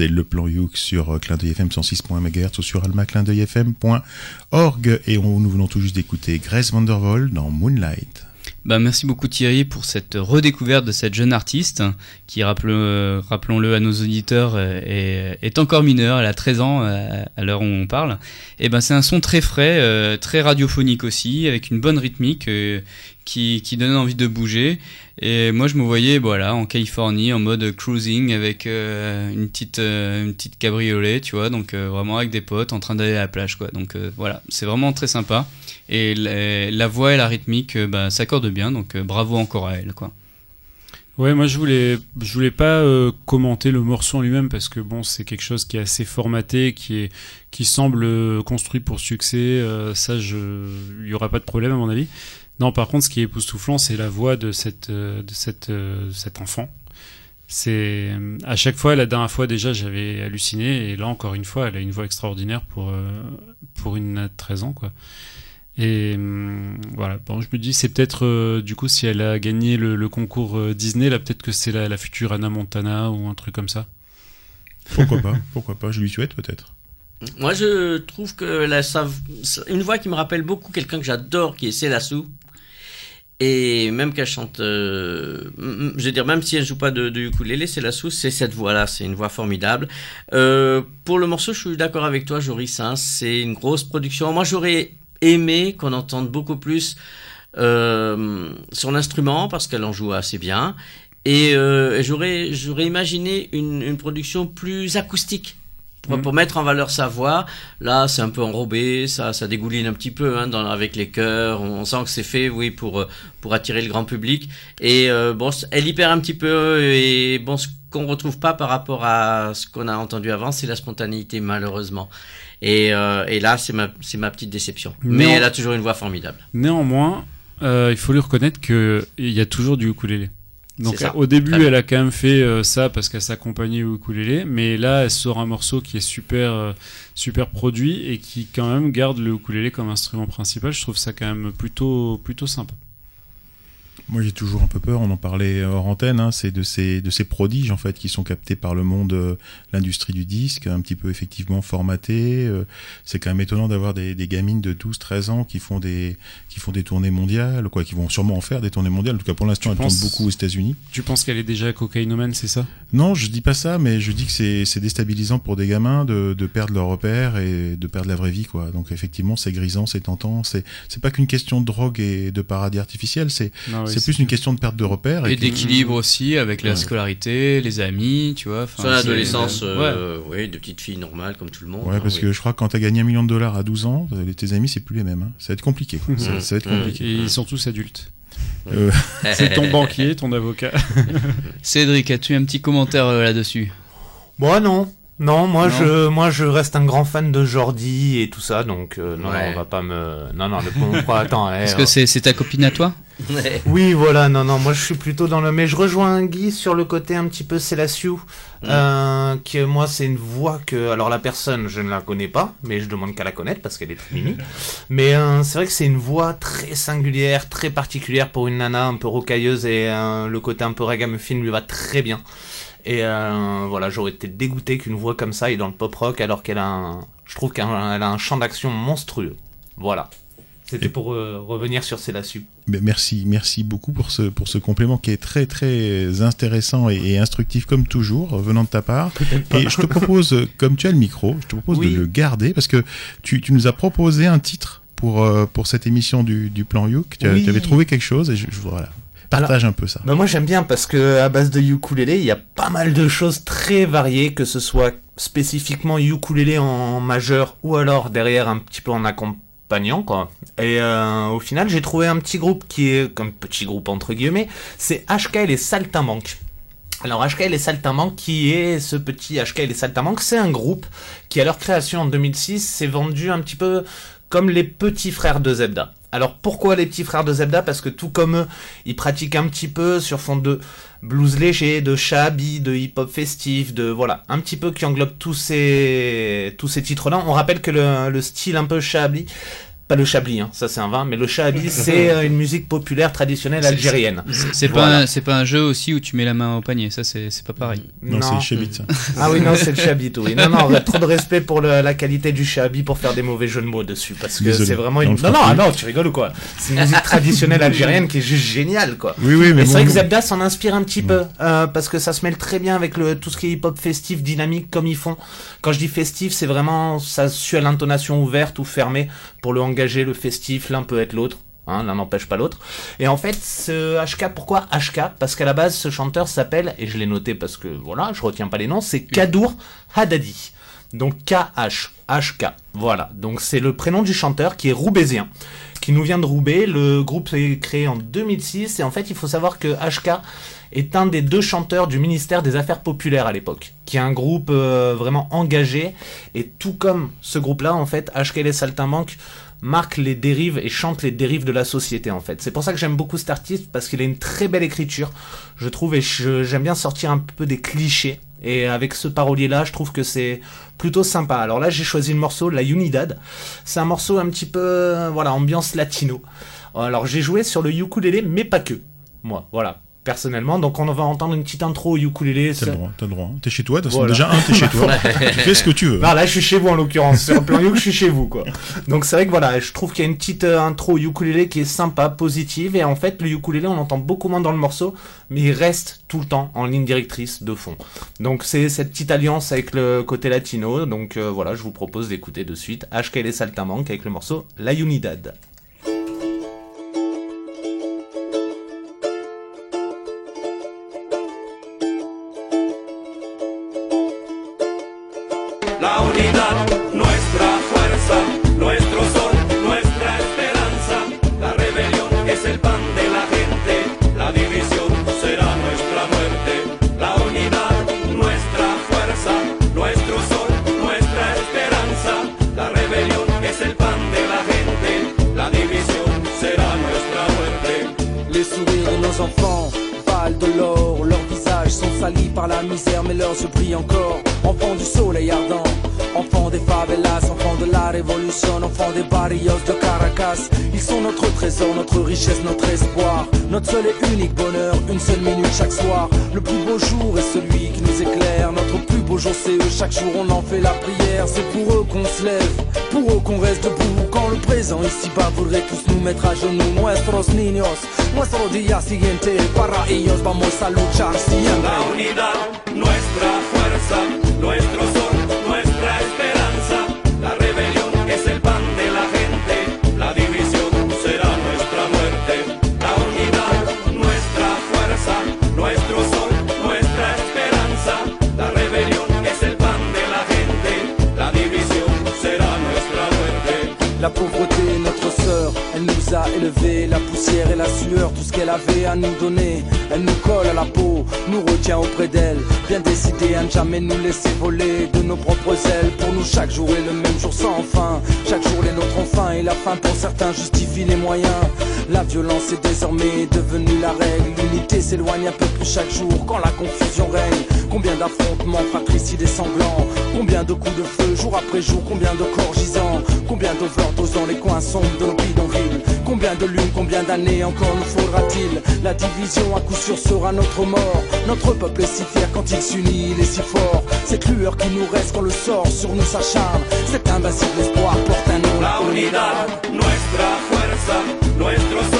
C'est le plan Youk sur euh, Clin d'œil FM 106.1 MHz ou sur almaclindeuilfm.org et on, nous venons tout juste d'écouter Grace Vandervool dans Moonlight. Bah, merci beaucoup Thierry pour cette redécouverte de cette jeune artiste qui, euh, rappelons-le à nos auditeurs, euh, est, encore mineure, elle a 13 ans à l'heure où on parle. Et ben c'est un son très frais, très radiophonique aussi, avec une bonne rythmique qui, donne envie de bouger. Et moi je me voyais voilà en Californie en mode cruising avec euh, une petite euh, une petite cabriolet, tu vois, donc euh, vraiment avec des potes en train d'aller à la plage quoi. Donc euh, voilà, c'est vraiment très sympa. Et la, voix et la rythmique bah, s'accordent bien, donc bravo encore à elle quoi. Ouais, moi je voulais, je voulais pas commenter le morceau en lui-même parce que bon, c'est quelque chose qui est assez formaté, qui est, qui semble construit pour succès. ça, il y aura pas de problème à mon avis. Non, par contre, ce qui est époustouflant, c'est la voix de cette, euh, de cette, euh, cet enfant. C'est à chaque fois, la dernière fois déjà, j'avais halluciné, et là encore une fois, elle a une voix extraordinaire pour euh, pour une nana de 13 ans, quoi. Et hum, voilà. Bon, je me dis, c'est peut-être euh, du coup, si elle a gagné le, le concours euh, Disney, là, peut-être que c'est la, la future Anna Montana ou un truc comme ça. Pourquoi pas Pourquoi pas Je lui souhaite peut-être. Moi, je trouve que la, sa- une voix qui me rappelle beaucoup quelqu'un que j'adore, qui est Célassou. Et même qu'elle chante, euh, je veux dire, même si elle joue pas de, de ukulélé, Célassou, c'est cette voix-là, c'est une voix formidable. Euh, pour le morceau, je suis d'accord avec toi, Joris, hein, c'est une grosse production. Moi, j'aurais aimé qu'on entende beaucoup plus euh, son instrument, parce qu'elle en joue assez bien. Et j'aurais, j'aurais imaginé une production plus acoustique pour, Mhm. pour mettre en valeur sa voix. Là, c'est un peu enrobé, ça, ça dégouline un petit peu hein, dans, avec les chœurs. On, on sent que c'est fait, oui, pour euh, pour attirer le grand public. Et euh, bon, elle y perd un petit peu. Et bon, ce qu'on retrouve pas par rapport à ce qu'on a entendu avant, c'est la spontanéité, malheureusement. Et, euh, et là, c'est ma ma petite déception. Mais elle a toujours une voix formidable. Néanmoins, euh, il faut lui reconnaître que il y a toujours du ukulélé. Donc ça. au début, elle a quand même fait euh, ça parce qu'elle s'accompagnait au ukulélé, mais là, elle sort un morceau qui est super, euh, super produit et qui quand même garde le ukulélé comme instrument principal. Je trouve ça quand même plutôt, plutôt sympa. Moi, j'ai toujours un peu peur. On en parlait hors antenne. Hein, c'est de ces de ces prodiges en fait qui sont captés par le monde, euh, l'industrie du disque, un petit peu effectivement formaté. euh, c'est quand même étonnant d'avoir des, des gamines de 12, 13 ans qui font des qui font des tournées mondiales, quoi, qui vont sûrement en faire des tournées mondiales. En tout cas, pour l'instant, Tu elles penses- tournent beaucoup aux États-Unis. Tu penses qu'elle est déjà cocaïnomane, c'est ça? Non, je dis pas ça, mais je dis que c'est c'est déstabilisant pour des gamins de, de perdre leur repère et de perdre la vraie vie, quoi. Donc effectivement, c'est grisant, c'est tentant. C'est c'est pas qu'une question de drogue et de paradis artificiel. C'est oui, c'est plus une question de perte de repère. Et d'équilibre aussi avec la Ouais. scolarité, les amis, tu vois. enfin, Sur l'adolescence, euh, oui, de petites filles normales comme tout le monde. Ouais, hein, parce oui. que je crois que quand t'as gagné un million de dollars à 12 ans, euh, tes amis, c'est plus les mêmes. hein. Ça va être compliqué. quoi. ça, ça va être Mhm. compliqué. Et ils sont tous adultes. Euh, C'est ton banquier, ton avocat. Cédric, as-tu un petit commentaire euh, là-dessus? Moi non. Non, moi Non. je moi je reste un grand fan de Jordi et tout ça, donc euh, non, Ouais. non, on va pas me. Non, non, le pauvre, quoi, attends. eh, Est-ce que c'est c'est ta copine à toi? Ouais. Oui, voilà, non, non, moi je suis plutôt dans le. Mais je rejoins Guy sur le côté un petit peu Célassiou. Euh, que moi c'est une voix que. Alors la personne, je ne la connais pas, mais je demande qu'à la connaître parce qu'elle est très mimi. Mais euh, c'est vrai que c'est une voix très singulière, très particulière pour une nana un peu rocailleuse et euh, le côté un peu ragamuffin lui va très bien. Et euh, voilà, j'aurais été dégoûté qu'une voix comme ça est dans le pop rock alors qu'elle a un. Je trouve qu'elle a un champ d'action monstrueux. Voilà. C'était pour euh, revenir sur mais merci, merci beaucoup pour ce, pour ce complément qui est très, très intéressant et, et instructif comme toujours, euh, venant de ta part. Et je te propose, euh, comme tu as le micro, je te propose Oui. de le garder parce que tu, tu nous as proposé un titre pour, euh, pour cette émission du, du plan Youk. Tu, as- Oui. tu avais trouvé quelque chose et je, je- voilà. Partage un peu ça. Bah moi j'aime bien parce que à base de ukulélé, il y a pas mal de choses très variées, que ce soit spécifiquement ukulélé en majeur ou alors derrière un petit peu en Et euh, au final, j'ai trouvé un petit groupe qui est comme petit groupe entre guillemets, c'est HK et les Saltimbanques. Alors HK et les Saltimbanques, qui est ce petit HK et les Saltimbanques C'est un groupe qui à leur création en 2006 s'est vendu un petit peu comme les petits frères de Zebda. Alors pourquoi les petits frères de Zebda Parce que tout comme eux, ils pratiquent un petit peu sur fond de blues léger, de shabi, de hip-hop festif, de voilà, un petit peu qui englobe tous ces tous ces titres-là. On rappelle que le, le style un peu shabi, pas le chablis, hein, ça c'est un vin, mais le shabi c'est euh, une musique populaire traditionnelle algérienne. C'est Voilà. pas un- c'est pas un jeu aussi où tu mets la main au panier, ça c'est c'est pas pareil. Non, c'est Chabit, ça. Ah oui, non, c'est le chabit, oui. Non, non, trop de respect pour le- la qualité du chabit pour faire des mauvais jeux de mots dessus, parce que c'est vraiment une... le Non, non, ah non, tu rigoles ou quoi? C'est une musique traditionnelle algérienne qui est juste géniale, quoi. Oui, oui, mais c'est bon, vrai que Zebda s'en inspire un petit peu, euh, parce que ça se mêle très bien avec le, tout ce qui est hip-hop festif, dynamique, comme ils font. Quand je dis festif, c'est vraiment, ça suit à l'intonation ouverte ou fermée, pour le engager, le festif, l'un peut être l'autre. Hein, l'un n'empêche pas l'autre. Et en fait, ce HK, pourquoi HK Parce qu'à la base, ce chanteur s'appelle, et je l'ai noté parce que voilà, je retiens pas les noms, c'est Kadour Haddadi. Donc KH, HK. Voilà. Donc c'est le prénom du chanteur qui est roubaisien, qui nous vient de Roubaix. Le groupe s'est créé en 2006 et en fait, il faut savoir que HK est un des deux chanteurs du ministère des Affaires populaires à l'époque, qui est un groupe euh, vraiment engagé et tout comme ce groupe-là, en fait, HK et les Saltimbanques marque les dérives et chante les dérives de la société en fait. C'est pour ça que j'aime beaucoup cet artiste parce qu'il a une très belle écriture, je trouve, et j'aime bien sortir un peu des clichés. Et avec ce parolier là, je trouve que c'est plutôt sympa. Alors là, j'ai choisi le morceau La Unidad. C'est un morceau un petit peu, euh, voilà, ambiance latino. Alors j'ai joué sur le ukulélé, mais pas que. Moi, voilà, personnellement. Donc on va entendre une petite intro au ukulélé. T'as le droit, t'as le droit. T'es chez toi, de toute façon, Voilà. déjà un, t'es chez toi. tu fais ce que tu veux. Non, là, je suis chez vous en l'occurrence. C'est un peu mieux que je suis chez vous, quoi. Donc c'est vrai que voilà, je trouve qu'il y a une petite euh, intro ukulélé qui est sympa, positive, et en fait, le ukulélé, on l'entend beaucoup moins dans le morceau, mais il reste tout le temps en ligne directrice de fond. Donc c'est cette petite alliance avec le côté latino. Donc euh, voilà, je vous propose d'écouter de suite HKL Saltamanque avec le morceau La Unidad. Nuestro día siguiente, para ellos vamos a luchar siempre. Nous donner. Elle nous colle à la peau, nous retient auprès d'elle, bien décidée à ne jamais nous laisser voler de nos propres ailes. Pour nous, chaque jour est le même jour sans fin. Chaque jour les nôtres faim et la faim pour certains justifie les moyens. La violence est désormais devenue la règle. L'unité s'éloigne un peu plus chaque jour quand la confusion règne. Combien d'affrontements fratricides et sanglants Combien de coups de feu jour après jour Combien de corps gisants Combien d'overdoses dans les coins sombres de nos bidonvilles Combien de lunes, combien d'années encore nous faudra-t-il La division à coup sûr sera notre mort. Notre peuple est si fier quand il s'unit, il est si fort. Cette lueur qui nous reste quand le sort sur nous s'acharne. Cet invincible espoir porte un nom La unidad, nuestra fuerza, nuestro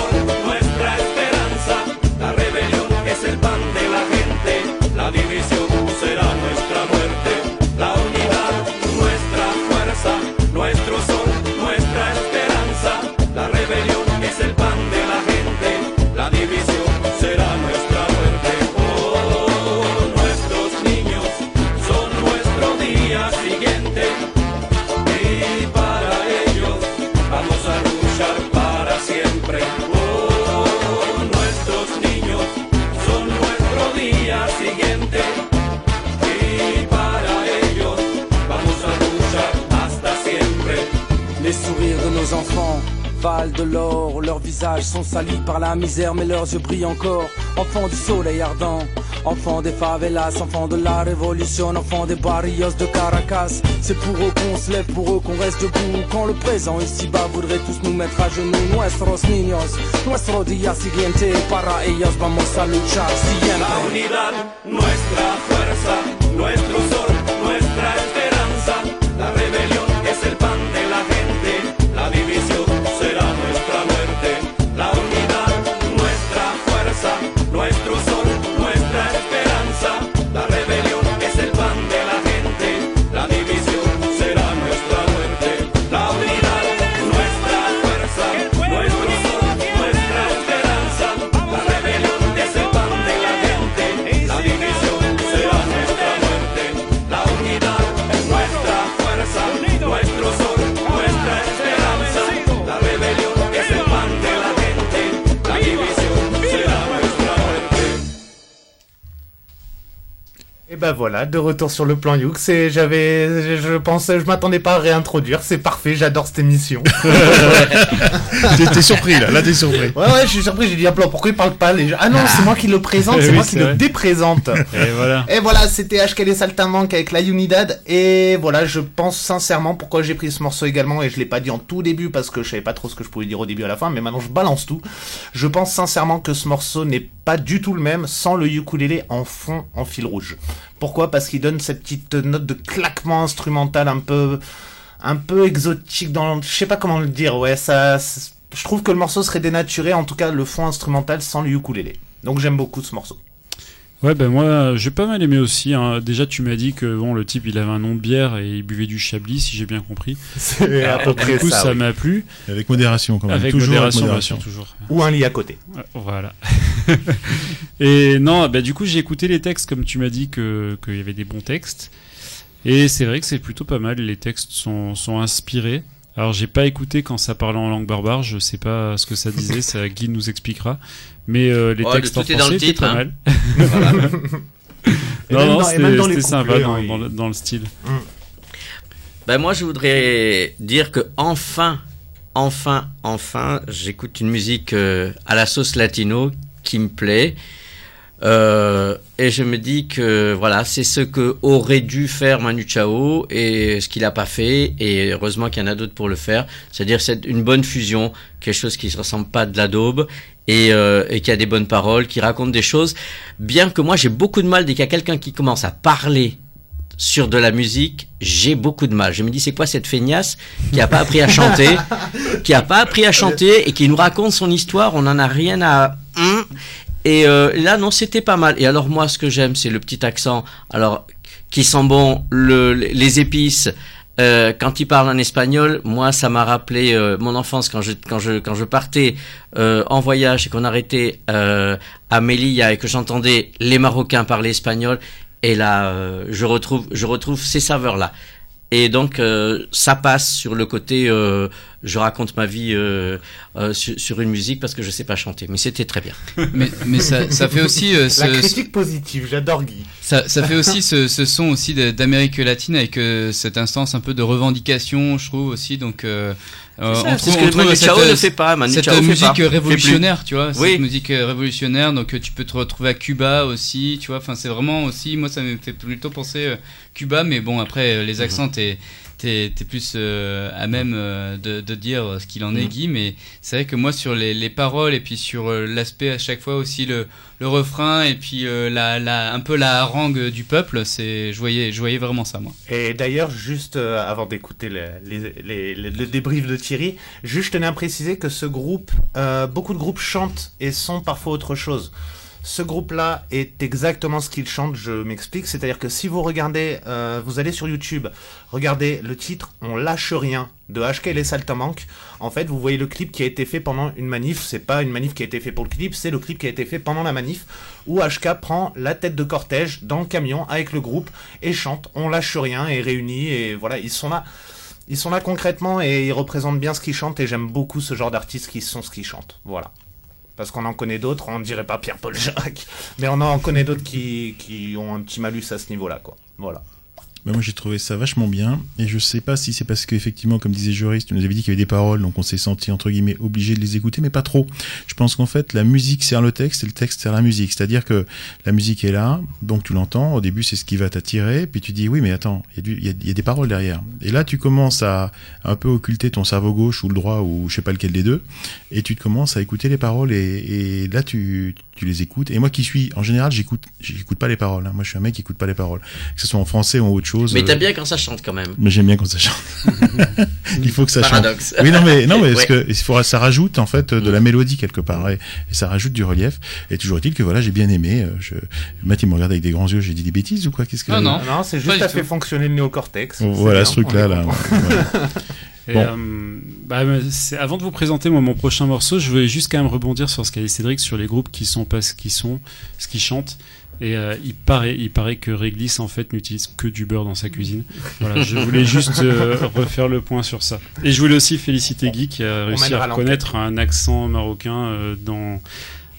mais leurs yeux brillent encore. Enfants du soleil ardent, enfants des favelas, enfants de la révolution, enfants des barrios de Caracas. C'est pour eux qu'on se lève, pour eux qu'on reste debout. Quand le présent ici-bas voudrait tous nous mettre à genoux, nuestros niños, nuestro día siguiente, para ellos vamos a luchar siempre. Voilà, de retour sur le plan Youk. C'est, j'avais, je pensais, je m'attendais pas à réintroduire. C'est parfait, j'adore cette émission. T'es surpris là, là t'es surpris. Ouais, ouais, je suis surpris. J'ai dit, ah, pourquoi il parle pas les gens? Ah non, c'est moi qui le présente, Eh c'est oui, moi qui le vrai. déprésente. Et voilà. Et voilà, c'était HKL et Saltimbanque avec la Unidad. Et voilà, je pense sincèrement pourquoi j'ai pris ce morceau également. Et je l'ai pas dit en tout début parce que je savais pas trop ce que je pouvais dire au début à la fin. Mais maintenant, je balance tout. Je pense sincèrement que ce morceau n'est pas du tout le même sans le ukulélé en fond, en fil rouge. Pourquoi? Parce qu'il donne cette petite note de claquement instrumental un peu, un peu exotique dans, je sais pas comment le dire. Ouais, ça, je trouve que le morceau serait dénaturé. En tout cas, le fond instrumental sans le ukulélé. Donc j'aime beaucoup ce morceau. Ouais, ben moi, j'ai pas mal aimé aussi. hein. Déjà, tu m'as dit que bon, le type, il avait un nom de bière et il buvait du chablis, si j'ai bien compris. C'est à peu Alors, près du coup, ça, ça oui. m'a plu. Avec modération quand même. Avec toujours modération, avec bien sûr, toujours. Ou un lit à côté. Voilà. et non, bah, du coup, j'ai écouté les textes comme tu m'as dit que qu'il y avait des bons textes. Et c'est vrai que c'est plutôt pas mal. Les textes sont, sont inspirés. Alors, j'ai pas écouté quand ça parlait en langue barbare. Je sais pas ce que ça disait. ça, Guy nous expliquera. Mais euh, les Oh, textes tout en est dans français le titre, pas hein. mal. Voilà. Non, non, c'était sympa dans, hein, dans le, dans le style. Ben moi, je voudrais dire que enfin, enfin, enfin, j'écoute une musique euh, à la sauce latino qui me plaît. Euh, et je me dis que voilà, c'est ce que aurait dû faire Manu Chao et ce qu'il n'a pas fait. Et heureusement qu'il y en a d'autres pour le faire. C'est-à-dire c'est une bonne fusion, quelque chose qui ne se ressemble pas de la daube et, euh, et qui a des bonnes paroles, qui raconte des choses. Bien que moi j'ai beaucoup de mal dès qu'il y a quelqu'un qui commence à parler sur de la musique, j'ai beaucoup de mal. Je me dis, c'est quoi cette feignasse qui a pas appris à chanter, qui a pas appris à chanter et qui nous raconte son histoire, on en a rien à... Et euh, là, non, c'était pas mal. Et alors moi, ce que j'aime, c'est le petit accent. Alors, qui sent bon, le, les épices. Euh, quand il parle en espagnol, moi, ça m'a rappelé euh, mon enfance quand je quand je quand je partais euh, en voyage et qu'on arrêtait euh, à Melilla et que j'entendais les Marocains parler espagnol. Et là, euh, je retrouve je retrouve ces saveurs là. Et donc, euh, ça passe sur le côté, euh, je raconte ma vie euh, euh, sur, sur une musique parce que je sais pas chanter. Mais c'était très bien. Mais, mais ça, ça fait aussi euh, ce, La critique positive, j'adore Guy. Ça, ça fait aussi ce, ce son aussi d'Amérique latine avec euh, cette instance un peu de revendication, je trouve aussi. Donc, euh, euh, C'est ce que Manu cette, Chao ne fait pas, Manu cette Chao musique fait révolutionnaire, tu vois, Oui. cette musique euh, révolutionnaire. Donc, euh, tu peux te retrouver à Cuba aussi, tu vois. Enfin, c'est vraiment aussi, moi, ça me fait plutôt penser euh, Cuba, mais bon, après, euh, les accents, t'es t'es t'es plus euh, à même euh, de, de dire ce qu'il en est Mhm. Guy mais c'est vrai que moi sur les, les paroles et puis sur euh, l'aspect à chaque fois aussi le, le refrain et puis la, la un peu la harangue du peuple c'est je voyais je voyais vraiment ça moi Et d'ailleurs, juste avant d'écouter le, les- les- les- le débrief de Thierry, juste je tenais à préciser que ce groupe, beaucoup de groupes chantent et sont parfois autre chose. Ce groupe-là est exactement ce qu'il chante, je m'explique. C'est-à-dire que si vous regardez, euh, vous allez sur YouTube, regardez le titre On lâche rien de HK et les Saltimbanques. En fait, vous voyez le clip qui a été fait pendant une manif. C'est pas une manif qui a été fait pour le clip, c'est le clip qui a été fait pendant la manif où HK prend la tête de cortège dans le camion avec le groupe et chante On lâche rien et réunit et voilà, ils sont là. Ils sont là concrètement et ils représentent bien ce qu'ils chantent et j'aime beaucoup ce genre d'artistes qui sont ce qu'ils chantent. Voilà. Parce qu'on en connaît d'autres, on ne dirait pas Pierre-Paul Jacques, mais on en connaît d'autres qui, qui ont un petit malus à ce niveau-là, quoi. Voilà. Bah, moi j'ai trouvé ça vachement bien. Et je sais pas si c'est parce qu'effectivement comme disait Joris tu nous avais dit qu'il y avait des paroles donc on s'est senti entre guillemets obligé de les écouter mais pas trop. Je pense qu'en fait la musique sert le texte et le texte sert la musique. C'est à dire que la musique est là donc tu l'entends au début c'est ce qui va t'attirer puis tu dis oui mais attends il y, a des paroles derrière. Et là tu commences à un peu occulter ton cerveau gauche ou le droit ou je sais pas lequel des deux et tu te commences à écouter les paroles et là tu tu les écoutes et moi qui suis en général j'écoute j'écoute pas les paroles hein. moi je suis un mec qui écoute pas les paroles que ce soit en français ou en autre chose Mais euh, t'as bien quand ça chante quand même. mais j'aime bien quand ça chante. il faut que ça Paradoxe. chante. Oui, non, mais, non, mais parce Ouais. que il faudra- ça rajoute, en fait, de la mélodie quelque part. Et, et ça rajoute du relief. Et toujours est-il que voilà, j'ai bien aimé. euh, Je, Matt, il me regarde avec des grands yeux. J'ai dit des bêtises ou quoi? Qu'est-ce que Non, non. Non, c'est juste à fait fonctionner le néocortex. Voilà bien, ce truc-là, là. Et, Bon. euh, bah, avant de vous présenter moi, mon prochain morceau, je voulais juste quand même rebondir sur ce qu'a dit Cédric sur les groupes qui sont pas ce qu'ils sont, ce qu'ils chantent. Et euh, il paraît, il paraît que Réglisse en fait n'utilise que du beurre dans sa cuisine. Voilà, je voulais juste euh, refaire le point sur ça. Et je voulais aussi féliciter Guy qui a réussi à reconnaître un accent marocain euh, dans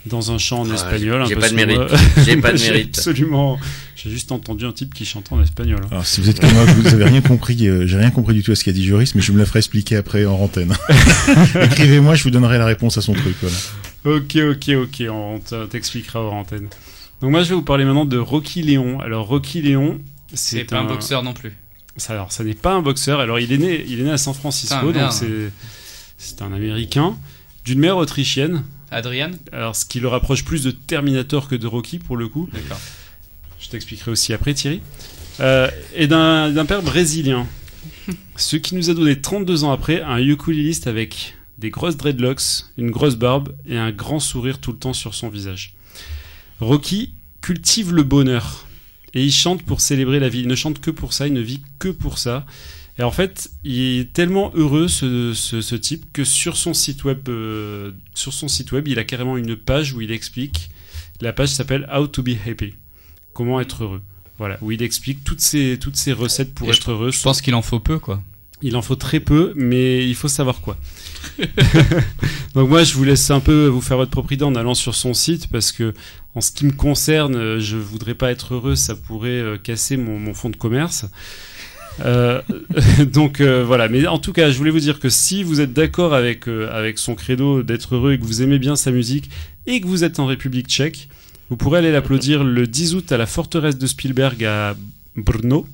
dans un chant en Ah, espagnol. hein, j'ai parce pas de mérite. J'ai pas de mérite. Absolument. J'ai juste entendu un type qui chantait en espagnol. hein. Alors, si vous êtes comme moi, vous avez rien compris, euh, j'ai rien compris du tout à ce qu'a dit Joris, mais je me la ferai expliquer après en antenne. Écrivez-moi, je vous donnerai la réponse à son truc, voilà. Ok, ok, ok, on t'expliquera hors antenne. Donc moi je vais vous parler maintenant de Rocky Léon. Alors Rocky Léon, C'est c'est pas un boxeur non plus. Ça, alors ça n'est pas un boxeur. Alors il est né, il est né à San Francisco, donc c'est un Américain d'une mère autrichienne. Adrian Alors ce qui le rapproche plus de Terminator que de Rocky pour le coup. D'accord. Je t'expliquerai aussi après Thierry. Euh, et d'un d'un père brésilien. Ce qui nous a donné 32 ans après un ukuléliste avec des grosses dreadlocks, une grosse barbe et un grand sourire tout le temps sur son visage. Rocky cultive le bonheur et il chante pour célébrer la vie. Il ne chante que pour ça, il ne vit que pour ça. Et en fait, il est tellement heureux ce, ce- ce type que sur son site web, euh, sur son site web, il a carrément une page où il explique. La page s'appelle How to be happy. Comment être heureux. Voilà, où il explique toutes ces toutes ces recettes pour Et être heureux. Je pense qu'il en faut peu, quoi. Il en faut très peu, mais il faut savoir quoi. Donc moi, je vous laisse un peu vous faire votre propre idée en allant sur son site parce que, en ce qui me concerne, euh, je voudrais pas être heureux, ça pourrait euh, casser mon, mon fonds de commerce. Euh, donc euh, voilà, mais en tout cas, je voulais vous dire que si vous êtes d'accord avec euh, avec son credo d'être heureux et que vous aimez bien sa musique et que vous êtes en République Tchèque, vous pourrez aller l'applaudir le 10 août à la forteresse de Spielberg à Brno.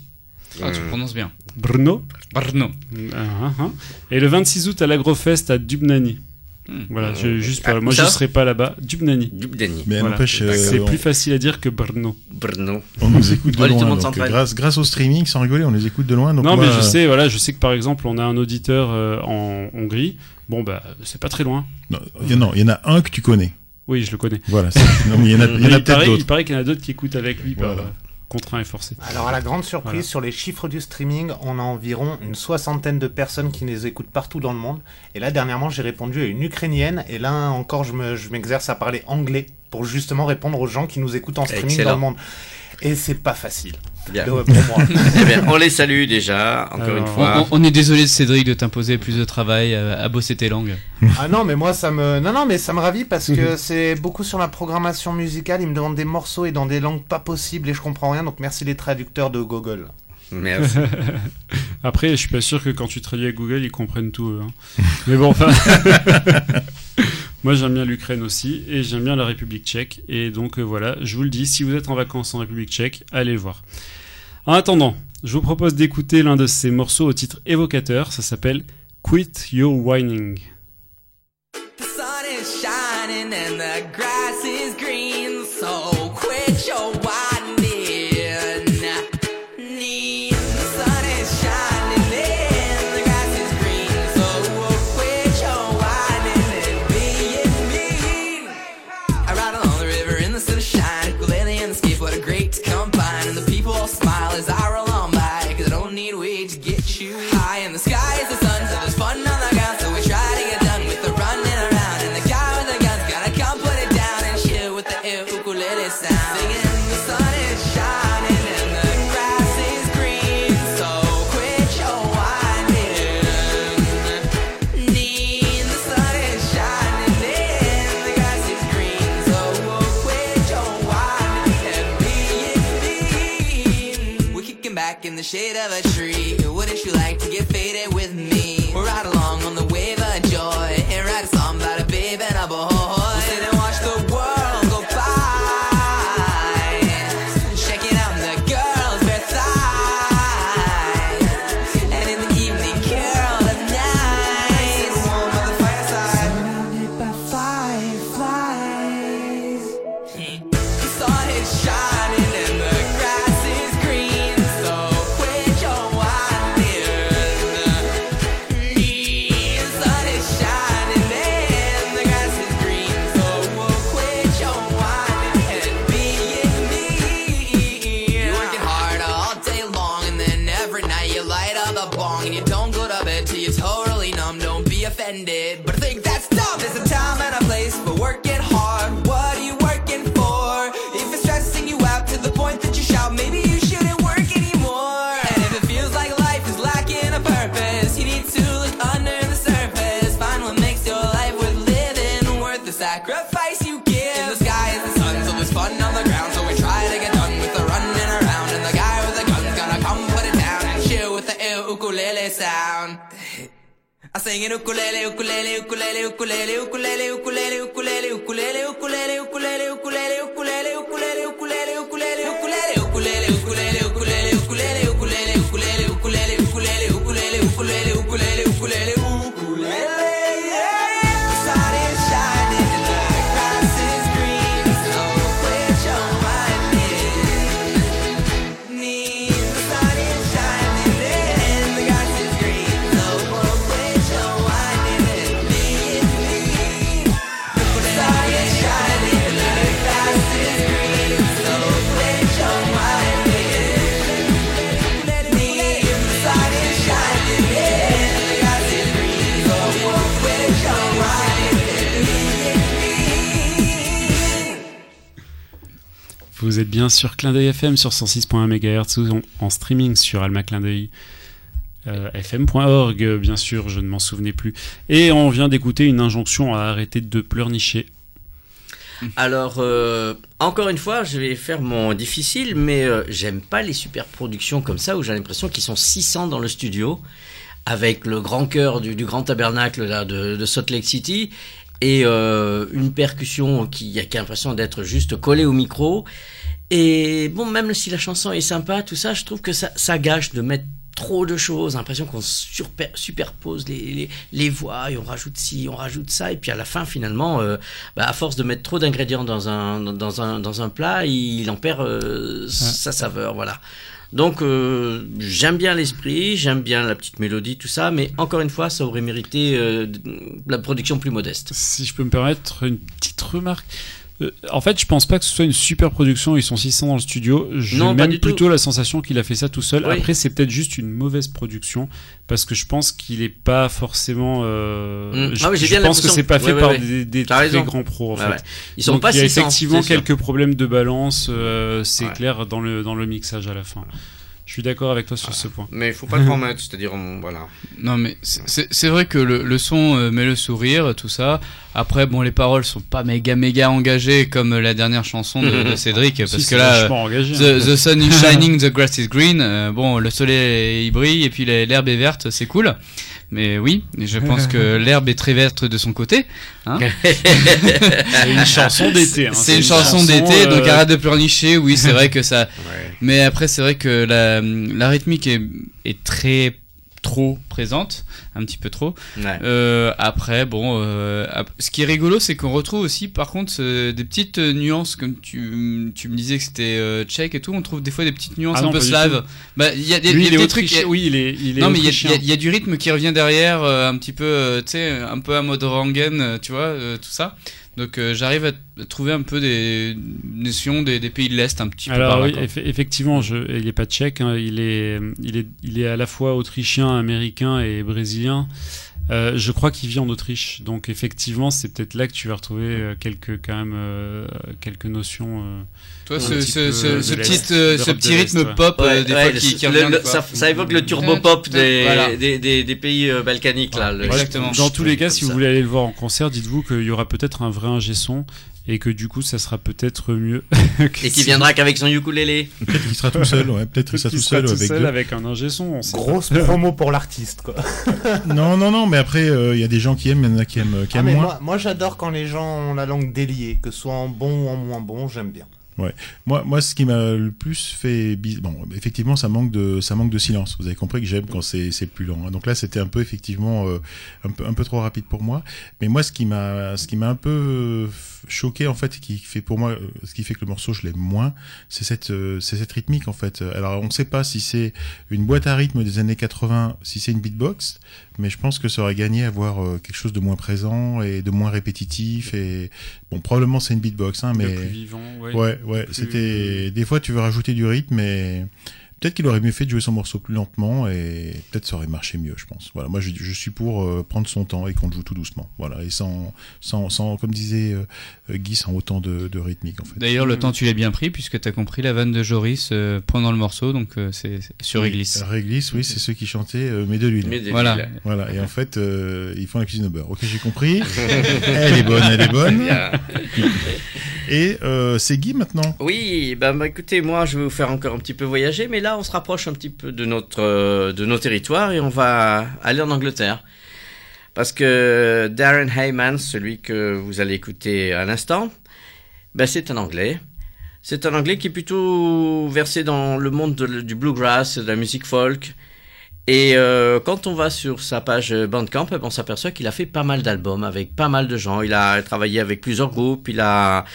Ah, tu le prononces bien. Brno. Brno. Ah, ah, ah. Et le 26 août à l'Agrofest à Dubnani. Hmm. Voilà, je, juste Ah, pour- moi je serai pas là-bas. Dubnani. Dubdani. Mais Voilà. n'empêche, euh, c'est on- plus facile à dire que Brno. Brno. On nous écoute de loin, donc, grâce, grâce au streaming, sans rigoler, on les écoute de loin. Donc non, moi, mais je euh, sais, voilà, je sais que par exemple on a un auditeur euh, en Hongrie. Bon bah c'est pas très loin. non, il y en a- il y en a un que tu connais. Oui, je le connais. Voilà. c'est- non, mais il y en a, a peut-être paraît, il d'autres. paraît qu'il y en a d'autres qui écoutent avec lui par Voilà. euh, contraint et forcé. Alors à la grande surprise, Voilà. sur les chiffres du streaming, on a environ une soixantaine de personnes qui les écoutent partout dans le monde. Et là, dernièrement, j'ai répondu à une Ukrainienne. Et là encore, je me- je m'exerce à parler anglais pour justement répondre aux gens qui nous écoutent en streaming Excellent. dans le monde. Et c'est pas facile. Bien. Euh, pour moi. Eh bien, on les salue déjà, encore Alors, une On, fois. on- on est désolé, Cédric, de t'imposer plus de travail à, à bosser tes langues. Ah non, mais moi ça me non non mais ça me ravit parce que c'est beaucoup sur la programmation musicale. Ils me demandent des morceaux et dans des langues pas possibles et je comprends rien. Donc merci les traducteurs de Google. Merci. Après, je suis pas sûr que quand tu traduis à Google, ils comprennent tout. eux, hein. Mais bon, enfin. Moi, j'aime bien l'Ukraine aussi et j'aime bien la République tchèque. Et donc, euh, voilà, je vous le dis, si vous êtes en vacances en République tchèque, allez le voir. En attendant, je vous propose d'écouter l'un de ces morceaux au titre évocateur. Ça s'appelle Quit Your Whining. Of a tree. Wouldn't you like to get faded I sing ukulele, ukulele, ukulele, ukulele, ukulele, ukulele, ukulele, ukulele, ukulele, ukulele, ukulele, Vous êtes bien sur Clin FM sur 106.1 MHz ou en, streaming sur almaclindeuil. Euh, fm.org, bien sûr, je ne m'en souvenais plus. Et on vient d'écouter une injonction à arrêter de pleurnicher. Alors, euh, encore une fois, je vais faire mon difficile, mais euh, j'aime pas les super productions comme ça où j'ai l'impression qu'ils sont 600 dans le studio avec le grand cœur du, du grand tabernacle là, de, de Salt Lake City et euh, une percussion qui, qui a l'impression d'être juste collée au micro. Et bon, même si la chanson est sympa, tout ça, je trouve que ça, ça gâche de mettre trop de choses, l'impression qu'on superpose les, les, les voix et on rajoute ci, on rajoute ça, et puis à la fin finalement, euh, bah, à force de mettre trop d'ingrédients dans un, dans, un, dans un plat, il en perd euh, sa saveur, voilà. Donc euh, j'aime bien l'esprit, j'aime bien la petite mélodie, tout ça, mais encore une fois, ça aurait mérité euh, la production plus modeste. Si je peux me permettre une petite remarque. Euh, en fait, je pense pas que ce soit une super production. Ils sont 600 dans le studio. J'ai même tout. plutôt la sensation qu'il a fait ça tout seul. Oui. Après, c'est peut-être juste une mauvaise production parce que je pense qu'il est pas forcément. euh, Mm. Je, Ah oui, j'ai je bien pense que c'est pas fait ouais, par ouais. des, très raison. grands pros en fait. Ils sont Donc, pas il y a 600, effectivement quelques problèmes de balance. euh, c'est clair dans le dans le mixage à la fin. Je suis d'accord avec toi sur ce point. Mais il faut pas trop mettre, c'est-à-dire, on- voilà. Non, mais c'est- vrai que le, le son euh, met le sourire, tout ça. Après, bon, les paroles sont pas méga méga engagées comme euh, la dernière chanson de, de Cédric, Si, parce que là, vachement engagé, the, hein. the sun is shining, the grass is green. euh, bon, le soleil il brille et puis l'herbe est verte, c'est cool. Mais oui, je pense que l'herbe est très verte de son côté. Hein C'est une chanson d'été, hein. C'est une chanson d'été, euh, donc arrête de pleurnicher. Oui, c'est vrai que ça. Mais après, c'est vrai que la, la rythmique est, est très trop présente, un petit peu trop. Ouais. Euh, après, bon, euh, ap- ce qui est rigolo, c'est qu'on retrouve aussi, par contre, euh, des petites nuances, comme tu, tu me disais que c'était euh, tchèque et tout, on trouve des fois des petites nuances Ah un non, peu pas du slaves. Bah, il y a, des- Lui, il y a il est des trucs. Oui, il est- il est non, mais il y a- y, y du rythme qui revient derrière, euh, un petit peu, euh, tu sais, un peu à mode Rangen, euh, tu vois, euh, tout ça. Donc, euh, j'arrive à trouver un peu des notions des, des pays de l'Est, un petit peu par Alors là, oui, eff- effectivement, je, il n'est pas tchèque, hein, il, est, il, est, il est à la fois autrichien, américain et brésilien. Euh, je crois qu'il vit en Autriche, donc effectivement, c'est peut-être là que tu vas retrouver euh, quelques quand même euh, quelques notions. Euh, Toi, ce- petit ce- ce- ce petit, euh, ce petit l'Est, rythme ouais. pop, euh, des fois, Ouais, qui- le- qui le- revient, le- quoi. ça, ça évoque le turbo pop des, Voilà. des, des, des pays euh, balkaniques, là. le- Dans tous les cas, si vous voulez aller le voir en concert, dites-vous qu'il y aura peut-être un vrai ingé son et que du coup, ça sera peut-être mieux. Et qui viendra qu'avec son ukulélé. Peut-être qu'il sera tout seul, ouais. Peut-être qu'il sera tout seul avec deux. avec un ingé son. on sait pas. Grosse promo pour l'artiste, quoi. Non, non, non, mais après, euh, il y a des gens qui aiment, il y en a qui aiment, qui Ah, aiment mais moins. moi, moi j'adore quand les gens ont la langue déliée, que ce soit en bon ou en moins bon, j'aime bien. Ouais. Moi, moi, ce qui m'a le plus fait, bon, effectivement, ça manque de, ça manque de silence. Vous avez compris que j'aime quand c'est, plus lent. hein. Donc là, c'était un peu effectivement euh, un peu, un peu trop rapide pour moi. Mais moi, ce qui m'a, ce qui m'a un peu choqué en fait, et qui fait pour moi, euh, ce qui fait que le morceau je l'aime moins, c'est cette, euh, c'est cette rythmique en fait. Alors, on ne sait pas si c'est une boîte à rythme des années 80, si c'est une beatbox, mais je pense que ça aurait gagné à avoir euh, quelque chose de moins présent et de moins répétitif. Et bon, probablement c'est une beatbox, hein, mais plus vivant, ouais. ouais, ouais, Plus- c'était des fois tu veux rajouter du rythme, mais peut-être qu'il aurait mieux fait de jouer son morceau plus lentement et peut-être ça aurait marché mieux, je pense. Voilà, moi je, je suis pour euh, prendre son temps et qu'on le joue tout doucement. Voilà, et sans, sans, sans comme disait euh, euh, Guy, sans autant de, de rythmique en fait. D'ailleurs, le temps, tu l'as bien pris, puisque tu as compris la vanne de Joris euh, pendant le morceau, donc euh, c'est sur Oui, Réglisse. Réglisse, oui, c'est ceux qui chantaient euh, Mais de l'huile. Voilà. Voilà, et en fait, euh, ils font la cuisine au beurre. Ok, j'ai compris. elle est bonne, elle est bonne. Et euh, c'est Guy maintenant. Oui, bah, bah, écoutez, moi je vais vous faire encore un petit peu voyager, mais là on se rapproche un petit peu de notre euh, de nos territoires et on va aller en Angleterre. Parce que Darren Hayman, celui que vous allez écouter à l'instant, ben c'est un anglais. C'est un anglais qui est plutôt versé dans le monde de- du bluegrass, de la musique folk. Et euh, quand on va sur sa page Bandcamp, ben, on s'aperçoit qu'il a fait pas mal d'albums avec pas mal de gens. Il a travaillé avec plusieurs groupes. Il a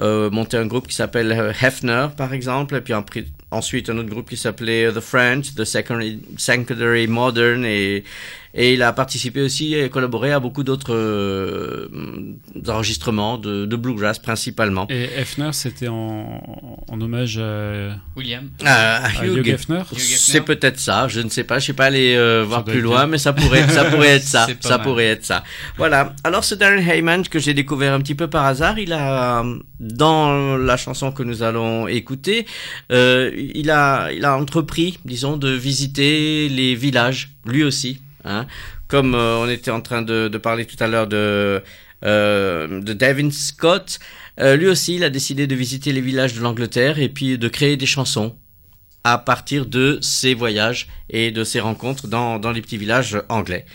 euh, monté un groupe qui s'appelle Hefner, par exemple. Et puis après- ensuite un autre groupe qui s'appelait The French, The Secondary, Secondary Modern. Et, et il a participé aussi et collaboré à beaucoup d'autres euh, enregistrements de, de bluegrass principalement. Et Hefner, c'était en, en hommage à William. Ah, à Hugh Hugh Hefner. C'est peut-être ça, je ne sais pas, je sais pas aller euh, voir plus loin, mais ça pourrait, ça pourrait être ça, ça mal. pourrait être ça. Voilà. Alors ce Darren Hayman que j'ai découvert un petit peu par hasard, il a dans la chanson que nous allons écouter, euh, il a, il a entrepris, disons, de visiter les villages, lui aussi, hein. Comme euh, on était en train de, parler tout à l'heure de euh, de Devin Scott, euh, lui aussi, il a décidé de visiter les villages de l'Angleterre et puis de créer des chansons à partir de ses voyages et de ses rencontres dans les petits villages anglais.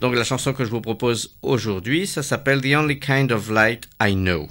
Donc la chanson que je vous propose aujourd'hui, ça s'appelle The Only Kind of Light I Know.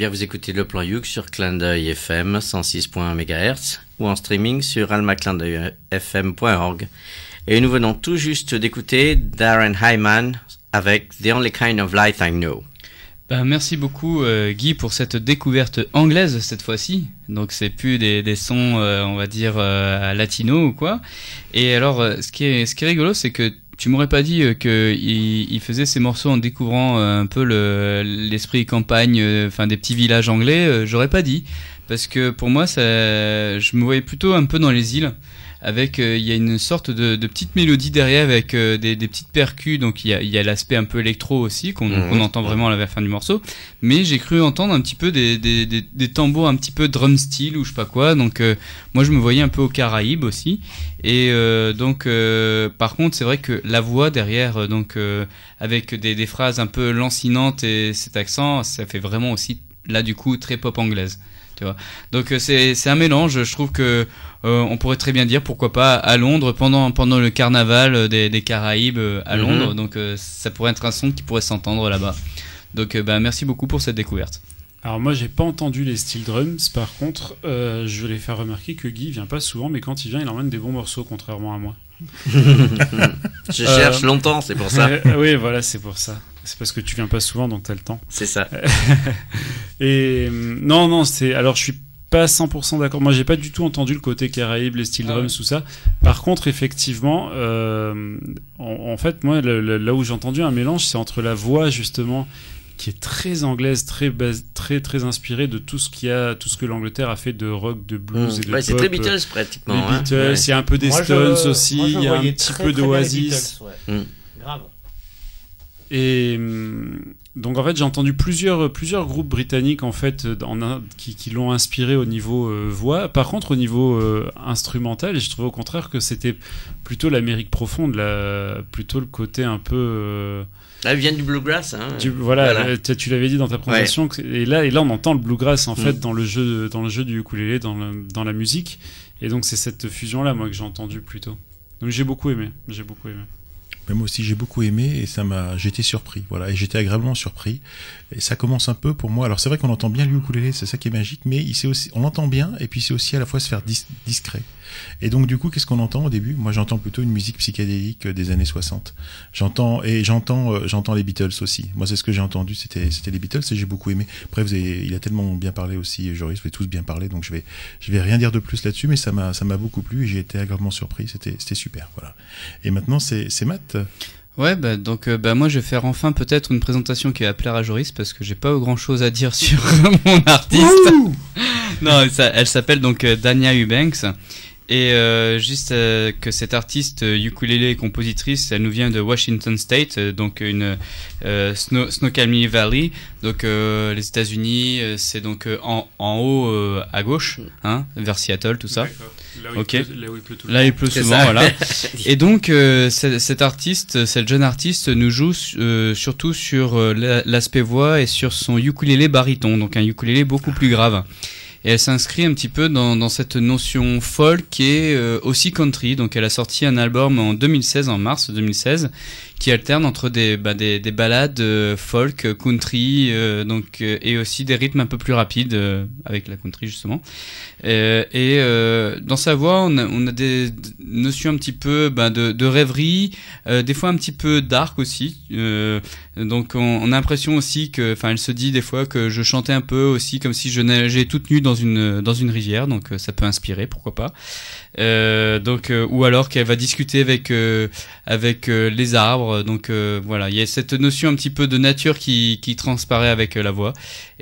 Bien, vous écoutez le plan Youk sur Clin d'œil FM 106.1 MHz ou en streaming sur almaclindeuilfm.org. Et nous venons tout juste d'écouter Darren Hyman avec The Only Kind of Light I Know. Ben, merci beaucoup euh, Guy pour cette découverte anglaise cette fois-ci. Donc c'est plus des, sons, euh, on va dire, euh, latino ou quoi. Et alors, euh, ce qui ce qui est rigolo, c'est que tu m'aurais pas dit euh, que il, faisait ces morceaux en découvrant euh, un peu le- l'esprit campagne, euh, enfin des petits villages anglais. J'aurais pas dit parce que pour moi, ça, je me voyais plutôt un peu dans les îles. Avec, euh, il y a une sorte de, de petite mélodie derrière avec euh, des, des petites percus, donc il y a, l'aspect un peu électro aussi qu'on Mhm. qu'on entend vraiment à la fin du morceau. Mais j'ai cru entendre un petit peu des, des, tambours un petit peu drum style ou je sais pas quoi. Donc euh, moi je me voyais un peu aux Caraïbes aussi. Et donc par contre c'est vrai que la voix derrière, donc avec des phrases un peu lancinantes et cet accent, ça fait vraiment aussi là du coup très pop anglaise. Tu vois. Donc euh, c'est un mélange. Je trouve que euh, on pourrait très bien dire pourquoi pas à Londres pendant pendant le carnaval euh, des, des Caraïbes à Mhm. Londres. Donc euh, ça pourrait être un son qui pourrait s'entendre là-bas. Donc euh, bah, merci beaucoup pour cette découverte. Alors moi j'ai pas entendu les steel drums, par contre je voulais faire remarquer que Guy vient pas souvent, mais quand il vient il emmène des bons morceaux contrairement à moi. Je cherche longtemps, c'est pour ça. Euh, oui voilà c'est pour ça. C'est parce que tu viens pas souvent donc t'as le temps. C'est ça. Et euh, non non c'est alors je suis pas 100% d'accord. Moi j'ai pas du tout entendu le côté Caraïbes, les steel Ah drums ouais. tout ça. Par contre effectivement euh, en, en fait moi le- le- là où j'ai entendu un mélange c'est entre la voix justement qui est très anglaise, très base- très très inspirée de tout ce qu'il y a, tout ce que l'Angleterre a fait de rock, de blues et de Ouais, c'est très Beatles, pratiquement, Les hein. Beatles, Ouais. il y a un peu des Moi, je- Stones aussi, moi, il y a un petit très, peu d'Oasis. Ouais. Grave. Et donc en fait j'ai entendu plusieurs plusieurs groupes britanniques en fait en qui, qui l'ont inspiré au niveau euh, voix. Par contre au niveau euh, instrumental, je trouvais au contraire que c'était plutôt l'Amérique profonde, la, plutôt le côté un peu euh, Là, il vient du bluegrass. Hein. du- voilà, euh, tu, tu l'avais dit dans ta présentation. Et là, et là, on entend le bluegrass en Mm. fait dans le jeu, dans le jeu du ukulélé, dans, le- dans la musique. Et donc c'est cette fusion là, moi, que j'ai entendu plutôt. Donc j'ai beaucoup aimé. J'ai beaucoup aimé. Mais moi aussi j'ai beaucoup aimé et ça m'a j'étais surpris voilà et j'étais agréablement surpris et ça commence un peu pour moi alors c'est vrai qu'on entend bien le ukulélé c'est ça qui est magique mais il sait aussi on l'entend bien et puis c'est aussi à la fois se faire dis- discret et donc du coup qu'est-ce qu'on entend au début? Moi j'entends plutôt une musique psychédélique euh, des années 60 j'entends et j'entends euh, j'entends les Beatles aussi. Moi c'est ce que j'ai entendu c'était c'était les Beatles et j'ai beaucoup aimé. Après vous avez, il a tellement bien parlé aussi Joris vous avez tous bien parlé donc je vais je vais rien dire de plus là-dessus mais ça m'a ça m'a beaucoup plu et j'ai été agréablement surpris. C'était c'était super voilà. Et maintenant c'est c'est Matt. Ouais, bah, donc euh, bah, moi je vais faire enfin peut-être une présentation qui va plaire à Joris parce que j'ai pas grand chose à dire sur mon artiste. non, ça, elle s'appelle donc euh, Dania Eubanks. Et euh, juste euh, que cette artiste euh, ukulélé et compositrice, elle nous vient de Washington State, euh, donc une euh, Snow, Snoqualmie Valley, donc euh, les États-Unis, euh, c'est donc euh, en, en haut euh, à gauche, hein, vers Seattle, tout ça. Là où il Ok. pleut- là où il pleut tout le Là il pleut souvent, ça. voilà. Et donc euh, ce- cet artiste, cette jeune artiste, nous joue euh, surtout sur euh, la- l'aspect voix et sur son ukulélé baryton, donc un ukulélé beaucoup plus grave. Et elle s'inscrit un petit peu dans, cette notion folk et euh, aussi country. Donc elle a sorti un album en 2016, en mars 2016, qui alterne entre des, bah, des, des ballades euh, folk, country, euh, donc euh, et aussi des rythmes un peu plus rapides avec la country justement. Et dans sa voix, on a, des notions un petit peu bah, de, rêverie, des fois un petit peu dark aussi. Donc on, a l'impression aussi que, enfin, elle se dit des fois que je chantais un peu aussi comme si je neigeais toute nue dans une dans une rivière. Donc euh, ça peut inspirer, pourquoi pas. Euh, donc euh, ou alors qu'elle va discuter avec avec les arbres. Donc voilà, il y a cette notion un petit peu de nature qui qui transparaît avec la voix.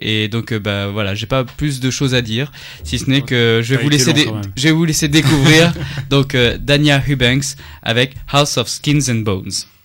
Et donc bah voilà, j'ai pas plus de choses à dire, si ce n'est que je vais vous laisser long je vais vous laisser découvrir donc Dania Hubanks avec House of Skins and Bones.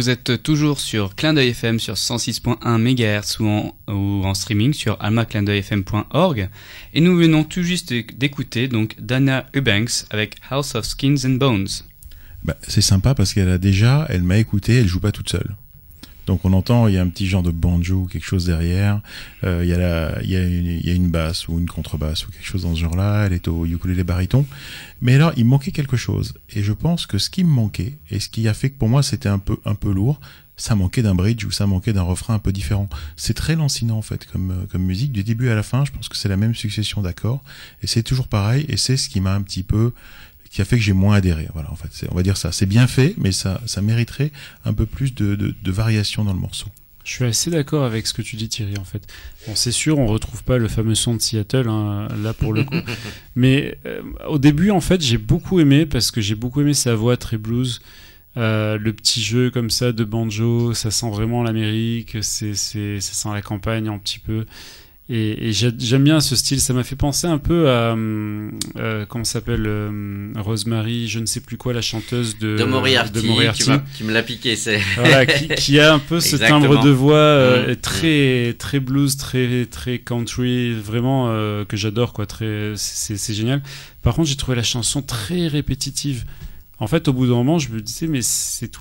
Vous êtes toujours sur Clin d'œil FM sur 106.1 MHz ou en, ou en streaming sur almaclindeuilfm.org. Et nous venons tout juste d'écouter donc Dana Eubanks avec House of Skins and Bones. Bah, c'est sympa parce qu'elle a déjà, elle m'a écouté, elle joue pas toute seule. Donc on entend, il y a un petit genre de banjo, quelque chose derrière. Euh, il y a la, il y a une, il y a une basse ou une contrebasse ou quelque chose dans ce genre-là. Elle est au ukulélé baryton. Mais alors, il manquait quelque chose. Et je pense que ce qui me manquait et ce qui a fait que pour moi c'était un peu, un peu lourd, ça manquait d'un bridge ou ça manquait d'un refrain un peu différent. C'est très lancinant en fait comme, euh, comme musique. Du début à la fin, je pense que c'est la même succession d'accords. Et c'est toujours pareil. Et c'est ce qui m'a un petit peu qui a fait que j'ai moins adhéré. Voilà, en fait, on va dire ça. C'est bien fait, mais ça, ça mériterait un peu plus de, de, de variation dans le morceau. Je suis assez d'accord avec ce que tu dis Thierry en fait. Bon c'est sûr on retrouve pas le fameux son de Seattle hein, là pour le coup. Mais euh, au début en fait j'ai beaucoup aimé parce que j'ai beaucoup aimé sa voix très blues. Euh, le petit jeu comme ça de banjo, ça sent vraiment l'Amérique, c'est, ça sent la campagne un petit peu. Et, et j'ai- j'aime bien ce style, ça m'a fait penser un peu à, hum, euh, comment s'appelle, euh, Rosemary, je ne sais plus quoi, la chanteuse de, de Moriarty, de Moriarty. Tu, tu me l'as piqué, c'est. Voilà, qui, qui a un peu ce timbre de voix euh, Mm. très très blues, très très country, vraiment euh, que j'adore quoi. Très, c'est génial. Par contre, j'ai trouvé la chanson très répétitive. En fait, au bout d'un moment, je me disais mais c'est tout,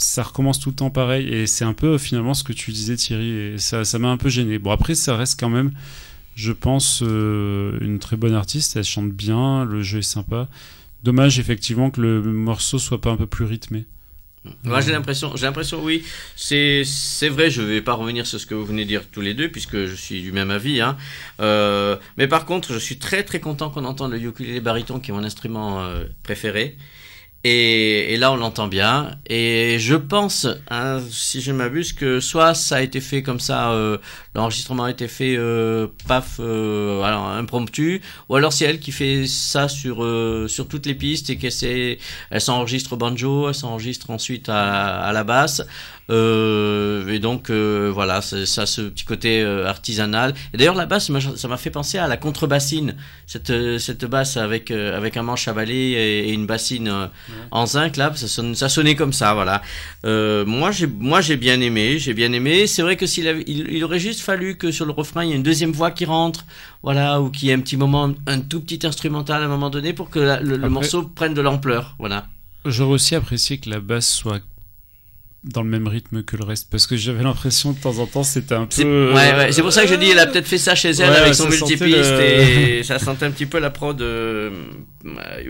ça recommence tout le temps pareil et c'est un peu finalement ce que tu disais Thierry et ça m'a un peu gêné. Bon après, ça reste quand même, je pense, euh, une très bonne artiste. Elle chante bien, le jeu est sympa. Dommage effectivement que le morceau soit pas un peu plus rythmé. Moi, j'ai l'impression, j'ai l'impression, oui, c'est, c'est vrai, je vais pas revenir sur ce que vous venez de dire tous les deux, puisque je suis du même avis, hein. Euh, mais par contre, je suis très très content qu'on entende le ukulélé baryton, qui est mon instrument euh, préféré. Et, et là, on l'entend bien. Et je pense, hein, si je m'abuse, que soit ça a été fait comme ça, euh, l'enregistrement a été fait euh, paf, euh, alors impromptu, ou alors c'est elle qui fait ça sur euh, sur toutes les pistes et qu'elle elle s'enregistre au banjo, elle s'enregistre ensuite à, à la basse. Euh, et donc euh, voilà, ça ce petit côté euh, artisanal. Et d'ailleurs la basse, ça m'a fait penser à la contrebassine, cette cette basse avec avec un manche à balai et, et une bassine en zinc là, ça, sonne- ça sonnait comme ça, voilà. Moi j'ai moi j'ai bien aimé, j'ai bien aimé. C'est vrai que s'il il, il aurait juste fallu que sur le refrain il y ait une deuxième voix qui rentre, voilà, ou qu'il y ait un petit moment, un tout petit instrumental à un moment donné pour que la- le, morceau prenne de l'ampleur, voilà. J'aurais aussi apprécié que la basse soit dans le même rythme que le reste parce que j'avais l'impression de temps en temps c'était un peu ouais, ouais, c'est pour ça que je dis, elle a peut-être fait ça chez elle Ouais, avec son multipiste le- et ça sentait un petit peu la prod euh,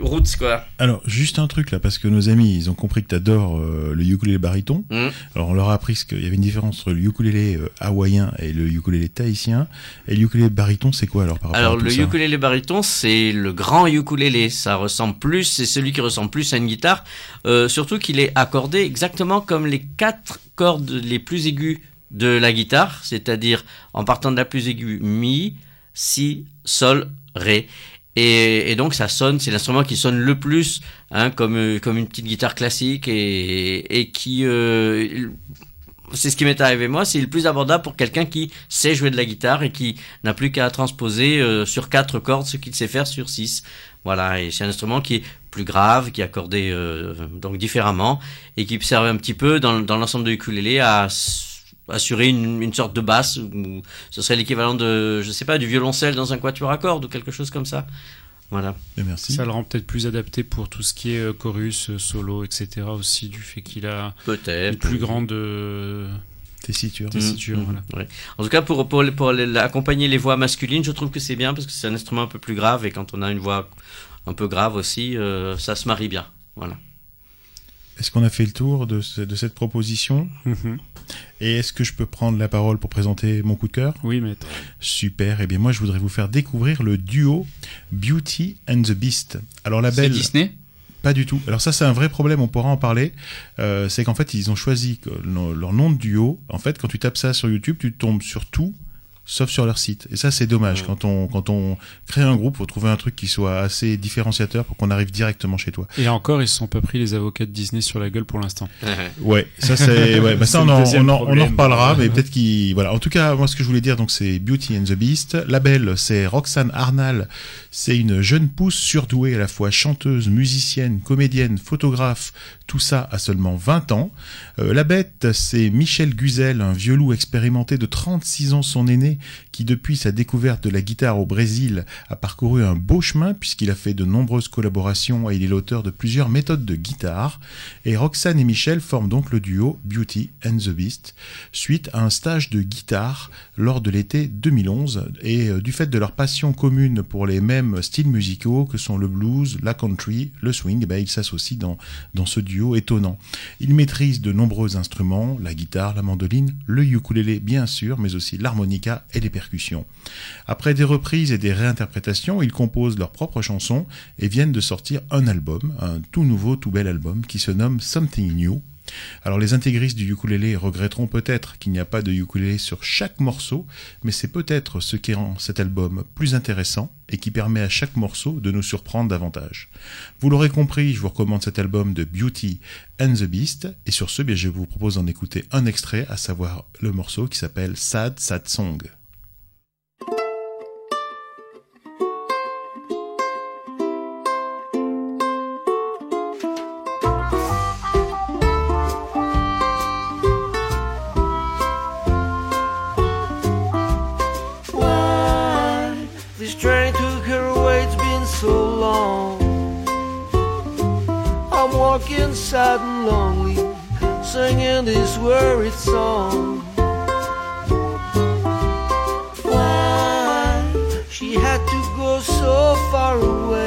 roots quoi. Alors, juste un truc là, parce que nos amis, ils ont compris que t'adores euh, le ukulélé baryton. Mm. Alors, on leur a appris qu'il y avait une différence entre le ukulélé euh, hawaïen et le ukulélé tahitien. Et le ukulélé baryton, c'est quoi alors par rapport Alors à tout le ça ukulélé baryton, c'est le grand ukulélé. Ça ressemble plus, c'est celui qui ressemble plus à une guitare. Euh, surtout qu'il est accordé exactement comme les quatre cordes les plus aiguës de la guitare, c'est-à-dire en partant de la plus aiguë mi, si, sol, ré. Et, donc ça sonne, c'est l'instrument qui sonne le plus, hein, comme euh, comme une petite guitare classique et, qui euh, c'est ce qui m'est arrivé moi, c'est le plus abordable pour quelqu'un qui sait jouer de la guitare et qui n'a plus qu'à transposer euh, sur quatre cordes ce qu'il sait faire sur six. Voilà, et c'est un instrument qui est plus grave, qui est accordé donc différemment et qui servait un petit peu dans, l'ensemble de ukulélé à assurer une, une sorte de basse ou ce serait l'équivalent de je sais pas du violoncelle dans un quatuor à cordes ou quelque chose comme ça. Voilà. merci. ça le rend peut-être plus adapté pour tout ce qui est euh, chorus euh, solo etc aussi du fait qu'il a Peut-être. une plus grande euh, tessiture tessiture Mhm, voilà. ouais. En tout cas, pour, pour, pour accompagner les voix masculines, je trouve que c'est bien parce que c'est un instrument un peu plus grave et quand on a une voix un peu grave aussi, euh, ça se marie bien. Voilà. Est-ce qu'on a fait le tour de, ce- de cette proposition? Mhm. Et est-ce que je peux prendre la parole pour présenter mon coup de cœur? Oui, maître. Super. Eh bien, moi, je voudrais vous faire découvrir le duo Beauty and the Beast. Alors, la C'est belle. Disney? Pas du tout. Alors ça, c'est un vrai problème. On pourra en parler. Euh, c'est qu'en fait, ils ont choisi leur nom de duo. En fait, quand tu tapes ça sur YouTube, tu tombes sur tout, sauf sur leur site. Et ça, c'est dommage. Quand on quand on crée un groupe, faut trouver un truc qui soit assez différenciateur pour qu'on arrive directement chez toi. Et encore, ils se sont pas pris les avocats de Disney sur la gueule pour l'instant. Ouais, ça c'est ouais, bah ça on en, on en, on en reparlera, mais peut-être qu'il voilà. En tout cas, moi ce que je voulais dire donc c'est Beauty and the Beast. La belle, c'est Roxane Arnal. C'est une jeune pousse surdouée à la fois chanteuse, musicienne, comédienne, photographe. Tout ça à seulement 20 ans. Euh, la bête, c'est Michel Guzel, un vieux loup expérimenté de 36 ans, son aîné, qui depuis sa découverte de la guitare au Brésil a parcouru un beau chemin puisqu'il a fait de nombreuses collaborations et il est l'auteur de plusieurs méthodes de guitare. Et Roxane et Michel forment donc le duo Beauty and the Beast suite à un stage de guitare lors de l'été 2011 et euh, du fait de leur passion commune pour les mêmes styles musicaux que sont le blues, la country, le swing, eh ben, ils s'associent dans, dans ce duo étonnant. Ils maîtrisent de nombreux instruments, la guitare, la mandoline, le ukulélé bien sûr, mais aussi l'harmonica et les percussions. Après des reprises et des réinterprétations, ils composent leurs propres chansons et viennent de sortir un album, un tout nouveau, tout bel album qui se nomme Something New. Alors les intégristes du ukulélé regretteront peut-être qu'il n'y a pas de ukulélé sur chaque morceau, mais c'est peut-être ce qui rend cet album plus intéressant et qui permet à chaque morceau de nous surprendre davantage. Vous l'aurez compris, je vous recommande cet album de Beauty and the Beast, et sur ce, je vous propose d'en écouter un extrait, à savoir le morceau qui s'appelle Sad Sad Song. I'm sad and lonely, singing this worried song. Why she had to go so far away?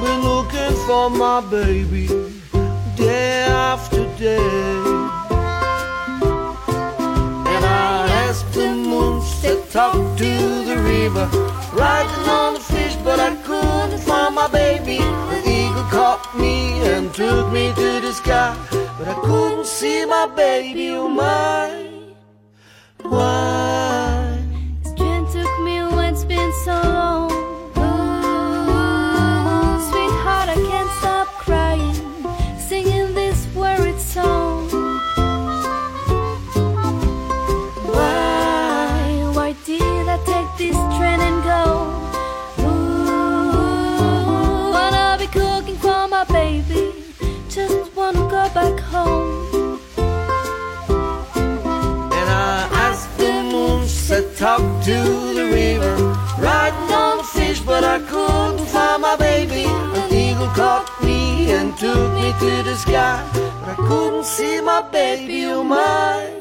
Been looking for my baby day after day. And I asked the moon to talk to the river, riding on the fish, but I couldn't find my baby. Eagle caught me and took me to the sky, but I couldn't see my baby. Oh my, why? Train took me away, it's been so long. To the river, riding on fish, but I couldn't find my baby. An eagle caught me and took me to the sky, but I couldn't see my baby. Oh my.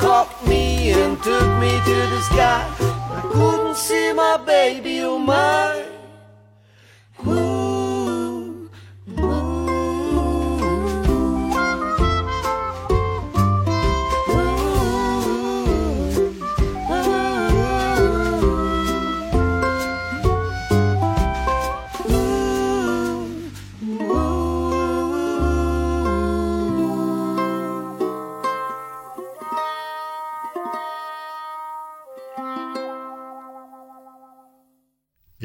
Caught me and took me to the sky, I couldn't see my baby. Oh my.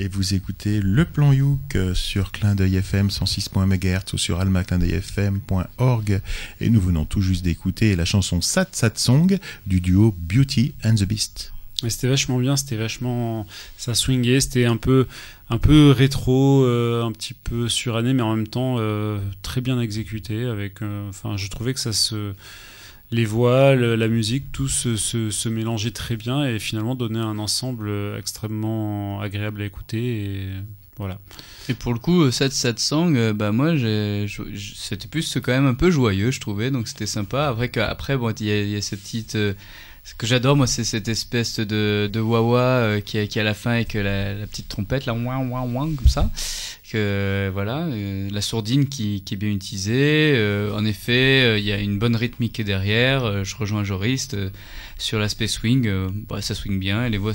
Et vous écoutez le plan Youk euh, sur Clin d'œil FM 106.1 MHz ou sur almaclindeuilfm.org. Et nous venons tout juste d'écouter la chanson Sat Sat Song du duo Beauty and the Beast. C'était vachement bien, c'était vachement, ça swingait, c'était un peu, un peu rétro, euh, un petit peu suranné, mais en même temps euh, très bien exécuté. Avec, enfin, je trouvais que ça se, les voix, la musique, tout se, se, mélangeait très bien et finalement donnait un ensemble extrêmement agréable à écouter. Et Voilà. Et pour le coup, euh, cette, cette song, euh, bah moi, c'était plus quand même un peu joyeux, je trouvais, donc c'était sympa. Après, après bon, il y, y a petites. euh, ce que j'adore, moi, c'est cette espèce de, de wah-wah euh, qui, qui à la fin avec la, la petite trompette, là, ouin, ouin, ouin, comme ça. Voilà, euh, la sourdine qui, est bien utilisée. Euh, en effet, euh, il y a une bonne rythmique derrière. Je rejoins Joris euh, sur l'aspect swing. bah, ça swing bien, et les voix,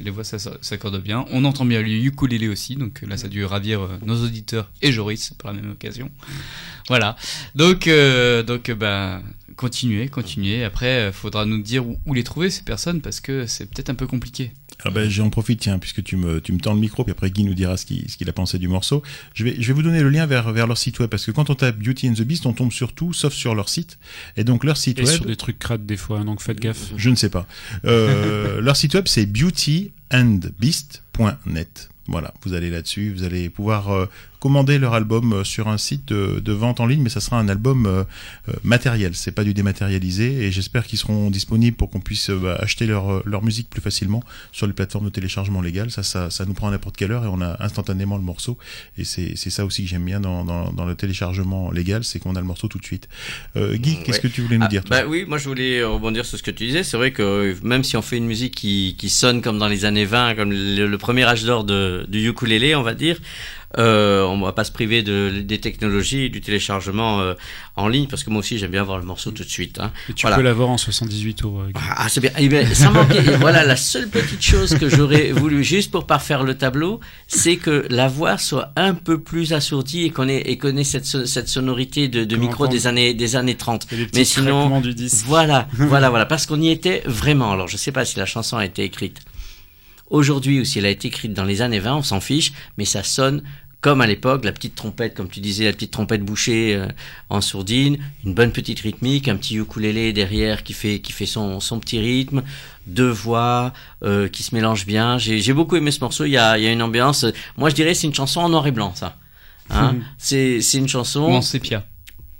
les voix s'accordent bien. On entend bien le ukulélé aussi, donc là, ça a dû ravir nos auditeurs et Joris par la même occasion. Voilà. Donc, donc, bah, continuez, continuez. Après, faudra nous dire où les trouver ces personnes parce que c'est peut-être un peu compliqué. Ah ben, j'en profite, tiens, puisque tu me, tu me tends le micro, puis après Guy nous dira ce qu'il ce qu'il a pensé du morceau. Je vais, je vais vous donner le lien vers, vers leur site web, parce que quand on tape Beauty and the Beast, on tombe sur tout, sauf sur leur site. Et donc leur site Et web. sur des trucs crades des fois, donc faites gaffe. Je ne sais pas. Euh, leur site web, c'est beautyandbeast.net. Voilà, vous allez là-dessus, vous allez pouvoir euh, commander leur album euh, sur un site de, de vente en ligne, mais ça sera un album euh, euh, matériel, c'est pas du dématérialisé, et j'espère qu'ils seront disponibles pour qu'on puisse euh, bah, acheter leur, leur musique plus facilement sur les plateformes de téléchargement légal. Ça, ça, ça nous prend à n'importe quelle heure et on a instantanément le morceau. Et c'est c'est ça aussi que j'aime bien dans, dans, dans le téléchargement légal, c'est qu'on a le morceau tout de suite. Euh, Guy, qu'est-ce que tu voulais nous Ah, dire toi? Bah oui, moi je voulais rebondir sur ce que tu disais. C'est vrai que même si on fait une musique qui, qui sonne comme dans les années 20, comme le, le premier âge d'or de- du ukulélé, on va dire, euh, on va pas se priver de, des technologies du téléchargement euh, en ligne, parce que moi aussi j'aime bien voir le morceau tout de suite. hein. Et tu Voilà. peux l'avoir en 78 tours. euh, Guy. Ah, c'est bien. Eh bien, ça voilà, la seule petite chose que j'aurais voulu, juste pour parfaire le tableau, c'est que la voix soit un peu plus assourdie et qu'on ait, et qu'on ait cette, so- cette sonorité de, micro des années, des années 30. Et les petits Mais sinon, du disque. voilà, voilà, voilà, parce qu'on y était vraiment. Alors, je sais pas si la chanson a été écrite aujourd'hui ou si elle a été écrite dans les années 20, on s'en fiche, mais ça sonne comme à l'époque, la petite trompette, comme tu disais, la petite trompette bouchée euh, en sourdine, une bonne petite rythmique, un petit ukulélé derrière qui fait qui fait son, son petit rythme, deux voix euh, qui se mélangent bien. J'ai j'ai beaucoup aimé ce morceau. Il y a, il y a une ambiance. Moi, je dirais c'est une chanson en noir et blanc, ça. Hein Mhm. c'est c'est une chanson. Ou en sépia.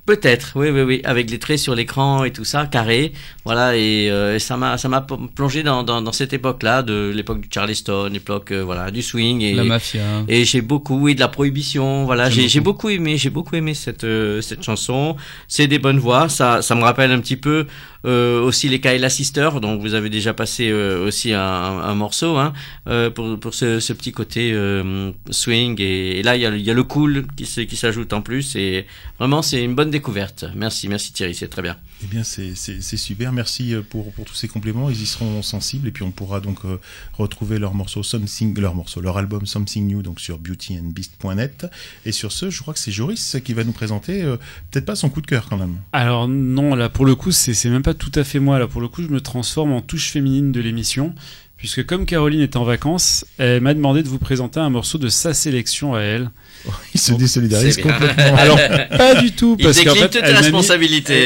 Peut-être, oui, oui, oui, avec les traits sur l'écran et tout ça, carré, voilà, et, euh, et ça m'a, ça m'a plongé dans, dans, dans cette époque-là, de l'époque du Charleston, l'époque, euh, voilà, du swing et La mafia. et j'ai beaucoup, oui, de la prohibition, voilà, j'ai, j'ai beaucoup aimé, j'ai beaucoup aimé cette euh, cette chanson. C'est des bonnes voix, ça, ça me rappelle un petit peu euh, aussi les Kyla Sisters, dont vous avez déjà passé euh, aussi un, un, morceau, hein, euh, pour pour ce, ce petit côté euh, swing et, là il y y a le cool qui qui s'ajoute en plus et vraiment c'est une bonne découverte. Merci, merci Thierry, c'est très bien. Eh bien, c'est super. Merci euh, pour, pour tous ces compléments. Ils y seront sensibles et puis on pourra donc euh, retrouver leur morceau Something, leur morceau, leur album Something New donc sur beautyandbeast.net. Et sur ce, je crois que c'est Joris qui va nous présenter euh, peut-être pas son coup de cœur quand même. Alors non, là pour le coup, c'est même pas tout à fait moi. Là pour le coup, je me transforme en touche féminine de l'émission, puisque comme Caroline est en vacances, elle m'a demandé de vous présenter un morceau de sa sélection à elle. Il se désolidarise complètement. Alors pas du tout, parce qu'en décline fait, toutes elle m'a mis-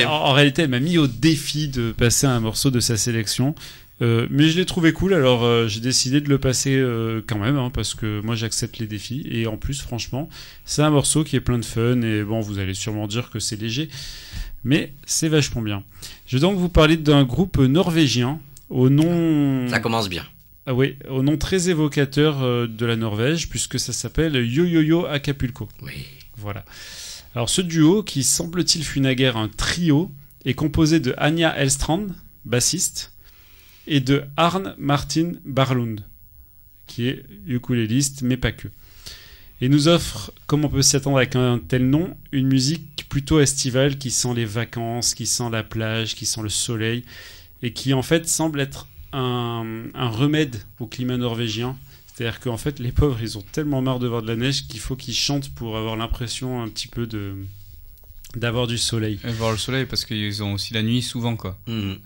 en, en réalité, elle m'a mis au défi de passer un morceau de sa sélection. Euh, mais je l'ai trouvé cool, alors euh, j'ai décidé de le passer euh, quand même, hein, parce que moi j'accepte les défis. Et en plus, franchement, c'est un morceau qui est plein de fun. Et bon, vous allez sûrement dire que c'est léger, mais c'est vachement bien. Je vais donc vous parler d'un groupe norvégien au nom. Ça commence bien. Ah oui, au nom très évocateur euh, de la Norvège, puisque ça s'appelle Yo-Yo-Yo Acapulco. Oui. Voilà. Alors ce duo, qui semble-t-il fut naguère un trio, est composé de Anja Elstrand, bassiste, et de Arne Martin Barlund, qui est ukuléliste, mais pas que. Et nous offre, comme on peut s'y attendre avec un tel nom, une musique plutôt estivale qui sent les vacances, qui sent la plage, qui sent le soleil, et qui en fait semble être un, un remède au climat norvégien. C'est-à-dire qu'en fait, les pauvres, ils ont tellement marre de voir de la neige qu'il faut qu'ils chantent pour avoir l'impression un petit peu de d'avoir du soleil. Et voir le soleil parce qu'ils ont aussi la nuit souvent quoi. Mhm.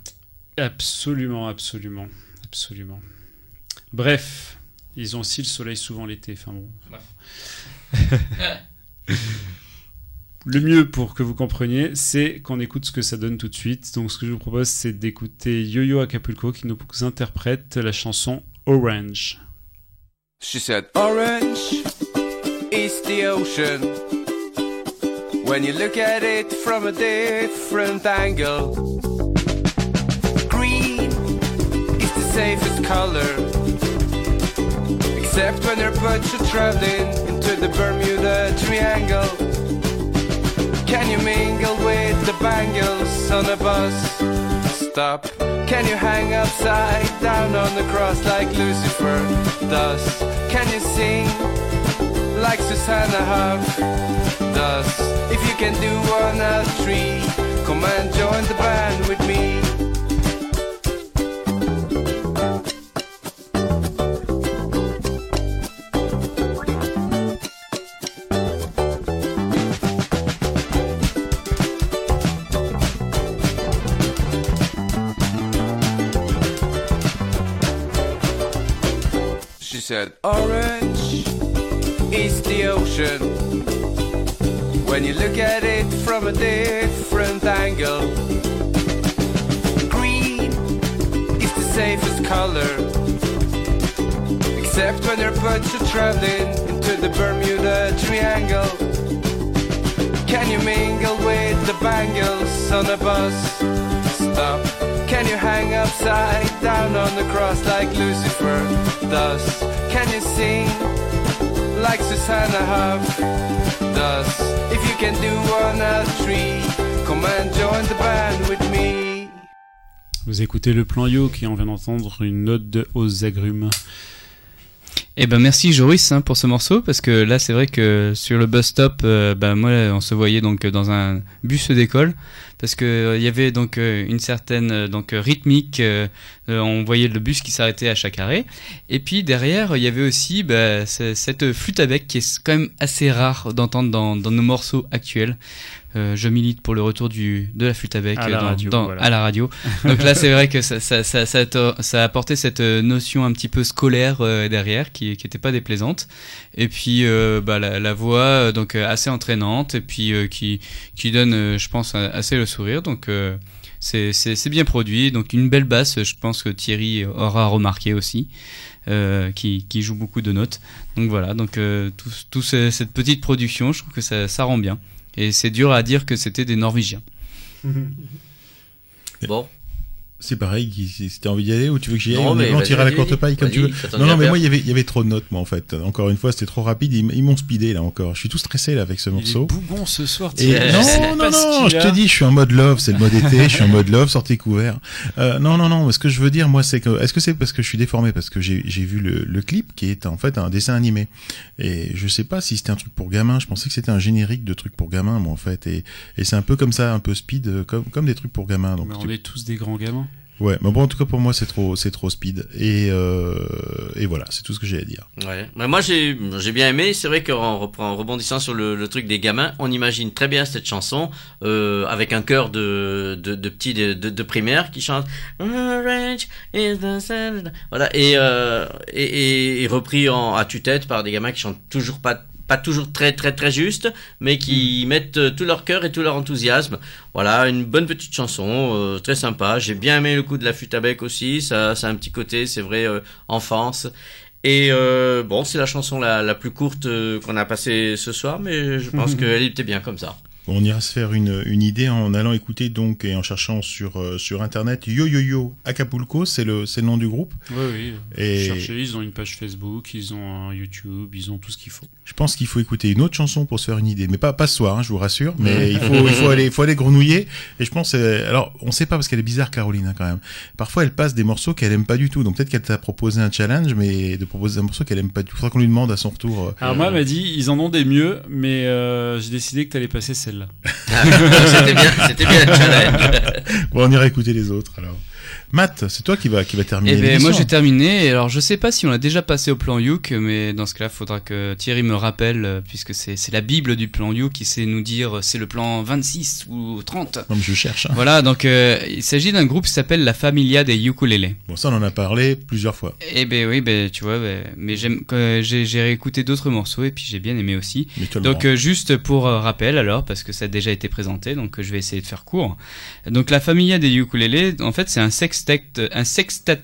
Absolument, absolument, absolument. Bref, ils ont aussi le soleil souvent l'été. Enfin bon. le mieux pour que vous compreniez, c'est qu'on écoute ce que ça donne tout de suite. Donc ce que je vous propose, c'est d'écouter Yo-Yo Acapulco qui nous interprète la chanson Orange. She said, Orange is the ocean. When you look at it from a different angle, green is the safest color. Except when your are traveling into the Bermuda Triangle. Can you mingle with the bangles on a bus? Stop. Can you hang upside down on the cross like Lucifer does? Can you sing like Susanna Huff does? If you can do one out three, come and join the band with me. Said, Orange is the ocean. When you look at it from a different angle, green is the safest color. Except when your boats are traveling into the Bermuda Triangle. Can you mingle with the bangles on a bus? Stop. Can you hang upside down on the cross like Lucifer? Can you sing like Susanna Huff? If you can do one out of three, come and join the band with me. Vous écoutez le plan qui on vient d'entendre une note de aux agrumes. Eh ben merci Joris hein, pour ce morceau parce que là c'est vrai que sur le bus stop, euh, bah, moi on se voyait donc dans un bus d'école parce que euh, il y avait donc euh, une certaine euh, donc euh, rythmique, euh, euh, on voyait le bus qui s'arrêtait à chaque arrêt et puis derrière il y avait aussi ce- cette flûte à bec qui est quand même assez rare d'entendre dans nos morceaux actuels. Euh, je milite pour le retour du, de la flûte à bec À euh, la dans- radio, dans- voilà. à la radio. Donc là, c'est vrai que ça, ça, ça, ça, a apporté cette euh, notion un petit peu scolaire euh, derrière, qui qui était pas déplaisante. Et puis euh, bah, la, la voix donc assez entraînante et puis qui qui donne, je pense, assez le sourire. Donc c'est bien produit. Donc une belle basse, je pense que Thierry aura remarqué aussi. euh, qui, qui joue beaucoup de notes. Donc voilà, donc euh, tout, tout ce- cette petite production, je trouve que ça, ça rend bien. Et c'est dur à dire que c'était des Norvégiens. Bon. C'est pareil, si t'as envie d'y aller ou tu veux que j'y aille Non, on, mais on tire à la courte paille comme tu veux. Non, non, mais moi, il y avait, il y avait trop de notes, moi, en fait. Encore une fois, c'était trop rapide. Ils, m'ont speedé, là, encore. Je suis tout stressé, là, avec ce morceau. Bougon ce soir. Et non, non, non, je te dis, je suis en mode love, c'est le mode été, je suis en mode love, sortez couvert. Euh, non, non, non, mais ce que je veux dire, moi, c'est que, est-ce que c'est parce que je suis déformé, parce que j'ai j'ai vu le, le clip qui est en fait un dessin animé. Et je sais pas si c'était un truc pour gamin, je pensais que c'était un générique de trucs pour gamins, moi, en fait. Et, et c'est un peu comme ça, un peu speed, euh, comme, comme des trucs pour gamins. Donc, Mais tu- on est tous des grands gamins. Ouais, mais bon, en tout cas, pour moi, c'est trop, c'est trop speed. Et, euh, et voilà, c'est tout ce que j'ai à dire. Ouais. Mais moi j'ai j'ai bien aimé. C'est vrai qu'en en rebondissant sur le, truc des gamins, on imagine très bien cette chanson euh, avec un chœur de de, de petits de, de, de primaire qui chante. Voilà et, euh, et, et, et repris en à tue-tête par des gamins qui chantent toujours pas pas toujours très très très juste, mais qui mettent euh, tout leur cœur et tout leur enthousiasme. Voilà, une bonne petite chanson, euh, très sympa. J'ai bien aimé le coup de la flûte à bec aussi. Ça, ça a un petit côté, c'est vrai, euh, enfance. Et euh, bon, c'est la chanson la, la plus courte euh, qu'on a passée ce soir, mais je pense qu'elle était bien comme ça. On ira se faire une, une idée en allant écouter donc et en cherchant sur euh, sur internet Yo Yo Yo Acapulco, c'est le c'est le nom du groupe. Oui, oui. Et Cherchez, ils ont une page Facebook, ils ont un YouTube, ils ont tout ce qu'il faut. je pense qu'il faut écouter une autre chanson pour se faire une idée, mais pas pas ce soir, hein, je vous rassure. Mais il faut il faut aller il faut aller grenouiller. Et je pense euh, alors on sait pas parce qu'elle est bizarre Caroline hein, quand même. Parfois elle passe des morceaux qu'elle aime pas du tout. Donc peut-être qu'elle t'a proposé un challenge, mais de proposer un morceau qu'elle aime pas du tout. Faudra qu'on lui demande à son retour. euh, Alors moi, elle m'a dit, ils en ont des mieux, mais euh, j'ai décidé que t'allais passer celle-là. c'était bien, c'était bien le challenge. bon, on ira écouter les autres alors. Matt, c'est toi qui va qui va terminer. Eh ben, moi j'ai terminé. Alors je sais pas si on l'a déjà passé au plan Youk, mais dans ce cas-là, faudra que Thierry me rappelle, euh, puisque c'est la bible du plan Youk qui sait nous dire euh, c'est le plan 26 ou 30. Non, mais je cherche. hein. Voilà, donc euh, il s'agit d'un groupe qui s'appelle la Familia des Ukulele. Bon, ça on en a parlé plusieurs fois. Eh ben oui, ben tu vois, ben, mais j'aime, j'ai réécouté d'autres morceaux et puis j'ai bien aimé aussi. Donc euh, juste pour euh, rappel alors, parce que ça a déjà été présenté, donc je vais essayer de faire court. Donc la Familia des Ukulele, en fait c'est un sextet, un sextet.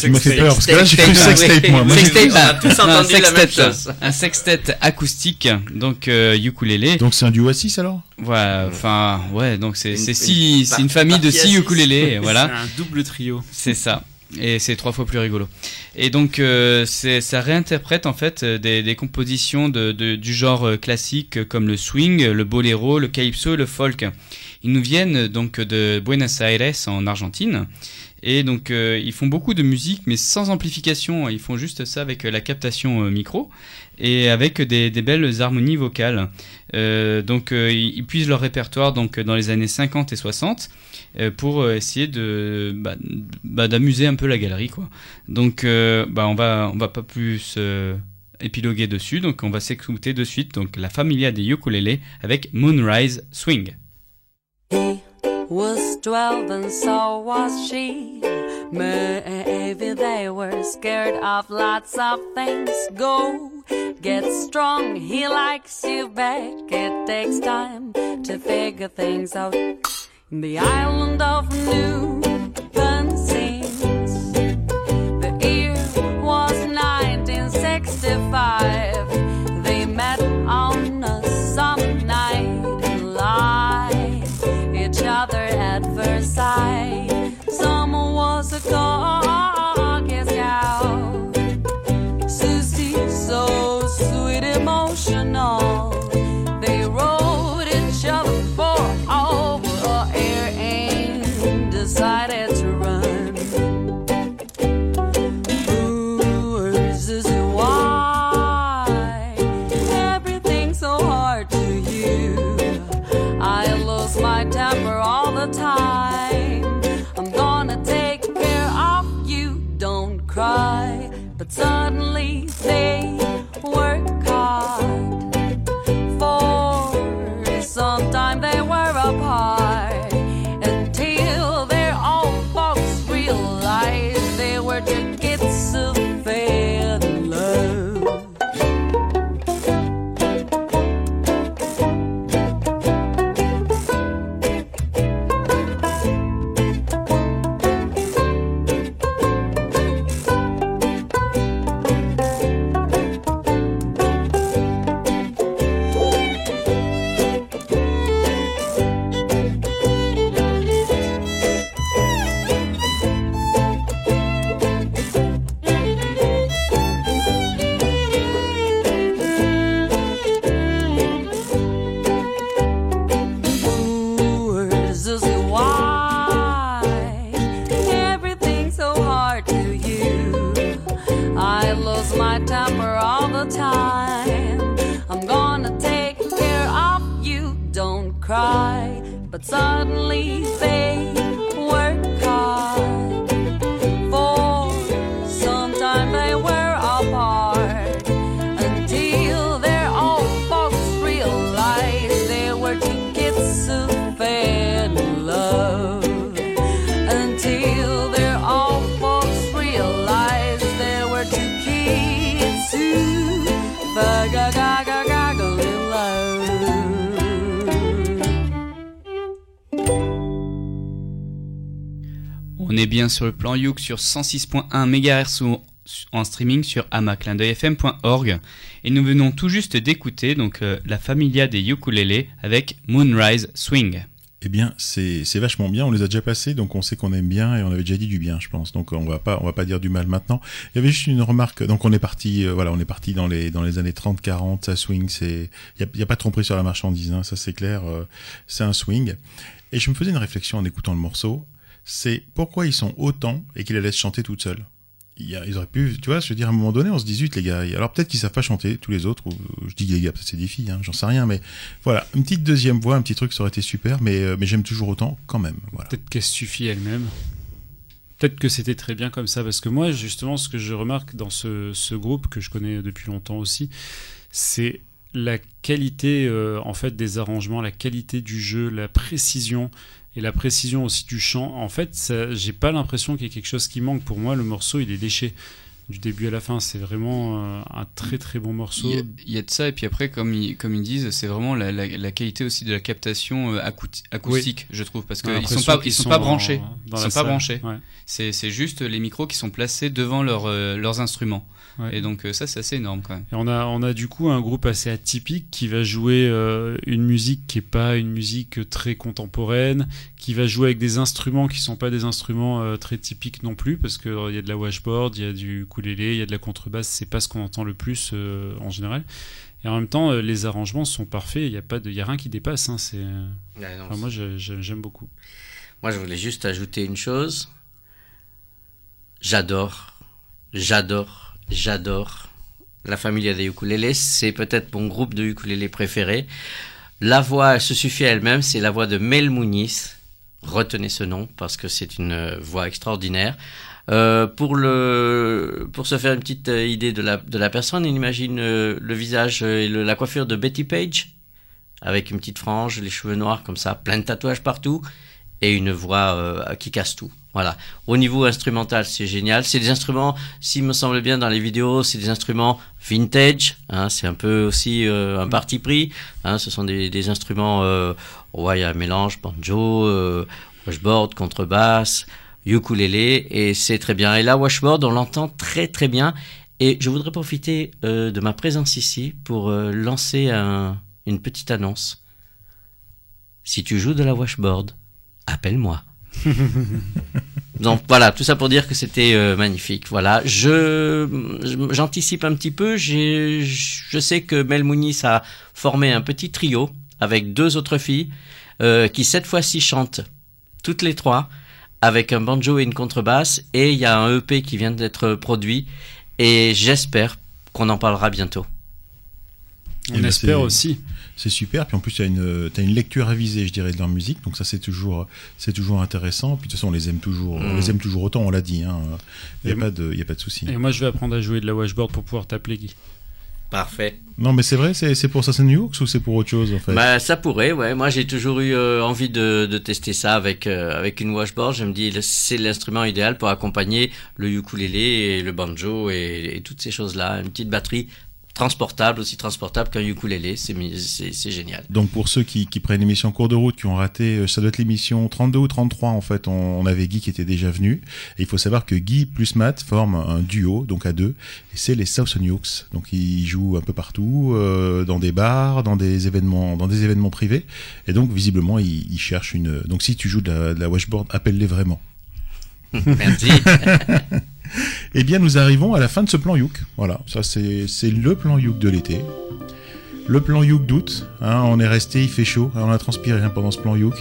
Tu m'as fait peur parce que là j'ai cru Sextape, sextape moi. Moi, Sextape, on a tous Non, un entendu la même sextet, chose. un sextet acoustique, donc euh, ukulélé. Donc c'est un duo à 6 alors? Voilà, enfin ouais, donc c'est Une- c'est une six, par- c'est une famille de partie à six six. ukulélés, voilà. C'est un double trio. C'est ça. Et c'est trois fois plus rigolo. Et donc, euh, ça réinterprète en fait euh, des, des compositions de, de- du genre euh, classique euh, comme le swing, le boléro, le calypso et le folk. Ils nous viennent euh, donc de Buenos Aires en Argentine. Et donc, euh, ils font beaucoup de musique, mais sans amplification. Ils font juste ça avec euh, la captation micro et avec des, belles harmonies vocales. Donc, ils, puisent leur répertoire donc dans les années 50 et 60 euh, pour essayer bah, bah, d'amuser un peu la galerie. Donc, bah, on va on va pas plus épiloguer dessus. Donc, on va s'écouter de suite donc la Familia des ukulélés avec Moonrise Swing. Was 12 and so was she. Maybe they were scared of lots of things. Go get strong, he likes you back. It takes time to figure things out. In the island of New Sings. The year was 1965. Est bien sur le plan Youk sur 106.1 MHz en streaming sur amaclindeuilfm.org et nous venons tout juste d'écouter donc euh, la Familia des ukulélés avec Moonrise Swing. Eh bien, c'est vachement bien. On les a déjà passés, donc on sait qu'on aime bien et on avait déjà dit du bien, je pense. Donc on va pas on va pas dire du mal maintenant. Il y avait juste une remarque. Donc on est parti, euh, voilà, on est parti dans les dans les années 30-40. Ça swing, c'est il y a, il y a pas de tromperie sur la marchandise, hein, ça c'est clair. euh, c'est un swing. Et je me faisais une réflexion en écoutant le morceau. C'est pourquoi ils sont autant et qu'ils la laissent chanter toute seule. Ils auraient pu, tu vois, je veux dire, à un moment donné, on se dit, zut, les gars. Alors peut-être qu'ils savent pas chanter, tous les autres, ou je dis les gars, peut-être c'est des filles, hein, j'en sais rien, mais voilà, une petite deuxième voix, un petit truc, ça aurait été super, mais, euh, mais j'aime toujours autant, quand même. Peut-être qu'elle suffit elle-même. Peut-être que c'était très bien comme ça, parce que moi, justement, ce que je remarque dans ce, ce groupe que je connais depuis longtemps aussi, c'est la qualité euh, en fait des arrangements, la qualité du jeu, la précision et la précision aussi du chant. En fait, j'ai pas l'impression qu'il y ait quelque chose qui manque. Pour moi, le morceau, il est léché du début à la fin. C'est vraiment euh, un très très bon morceau. Il y, a, il y a de ça, et puis après, comme ils, comme ils disent, c'est vraiment la, la, la qualité aussi de la captation euh, acou- acoustique, je trouve, parce qu'ils sont pas, ils sont pas branchés. dans Ils sont pas salle. branchés. Ouais. C'est c'est juste les micros qui sont placés devant leur, euh, leurs instruments. Ouais. Et donc euh, ça, c'est assez énorme quand même. Et on a, on a du coup un groupe assez atypique qui va jouer euh, une musique qui est pas une musique très contemporaine, qui va jouer avec des instruments qui sont pas des instruments euh, très typiques non plus, parce que euh, il y a de la washboard, il y a du ukulélé, il y a de la contrebasse, c'est pas ce qu'on entend le plus euh, en général. Et en même temps, euh, les arrangements sont parfaits, il y a pas de, il y a rien qui dépasse. Hein, c'est, enfin, moi j'aime beaucoup. Moi, je voulais juste ajouter une chose. J'adore, j'adore, j'adore la famille des ukulélés. C'est peut-être mon groupe de ukulélés préféré. La voix, se suffit à elle-même. C'est la voix de Mel Muniz. Retenez ce nom parce que c'est une voix extraordinaire. Euh, pour se faire une petite euh, idée de la, personne, on imagine euh, le visage et la coiffure de Betty Page avec une petite frange, les cheveux noirs comme ça, plein de tatouages partout et une voix qui casse tout. Voilà. Au niveau instrumental, c'est génial. C'est des instruments, s'il me semble bien dans les vidéos, c'est des instruments vintage. Hein, c'est un peu aussi euh, un parti pris. Hein, ce sont des, des instruments. Euh, ouais, il y a mélange banjo, euh, washboard, contrebasse, ukulélé, et c'est très bien. Et là, washboard, on l'entend très très bien. Et je voudrais profiter euh, de ma présence ici pour euh, lancer un- une petite annonce. Si tu joues de la washboard, appelle-moi. Donc voilà, tout ça pour dire que c'était euh, magnifique. Voilà, je j'anticipe un petit peu. J'ai je sais que Mel Muniz a formé un petit trio avec deux autres filles euh, qui cette fois-ci chantent toutes les trois avec un banjo et une contrebasse. Et il y a un EP qui vient d'être produit et j'espère qu'on en parlera bientôt. On Eh ben, espère c'est- aussi. C'est super. Puis en plus, tu as une, t'as une lecture avisée, je dirais, de leur musique. Donc ça, c'est toujours, c'est toujours intéressant. Puis de toute façon, on les aime toujours. On Mm. les aime toujours autant. On l'a dit. Hein. Il y a Et pas de, il y a pas de souci. Et moi je vais apprendre à jouer de la washboard pour pouvoir t'appeler Guy. Parfait. Non, mais c'est vrai. C'est, c'est pour Sassen Hooks ou c'est pour autre chose en fait? Bah, ça pourrait, ouais. Moi, j'ai toujours eu euh, envie de, de tester ça avec euh, avec une washboard. Je me dis, c'est l'instrument idéal pour accompagner le ukulélé et le banjo et, et toutes ces choses-là. Une petite batterie transportable, aussi transportable qu'un ukulélé. C'est génial. Donc pour ceux qui, qui prennent l'émission en cours de route, qui ont raté, euh, ça doit être l'émission 32 ou 33 en fait, on, on avait Guy qui était déjà venu. Et il faut savoir que Guy plus Matt forment un duo, donc à deux, et c'est les Southern Hawks. Donc ils jouent un peu partout, euh, dans des bars, dans des événements, dans des événements privés. Et donc visiblement ils, ils cherchent une. Donc si tu joues de la, de la washboard, appelle-les vraiment. Merci. Eh bien, nous arrivons à la fin de ce plan Youk. Voilà, ça c'est le plan Youk de l'été. Le plan Youk d'août. hein, on est resté, il fait chaud, on a transpiré hein, pendant ce plan Youk.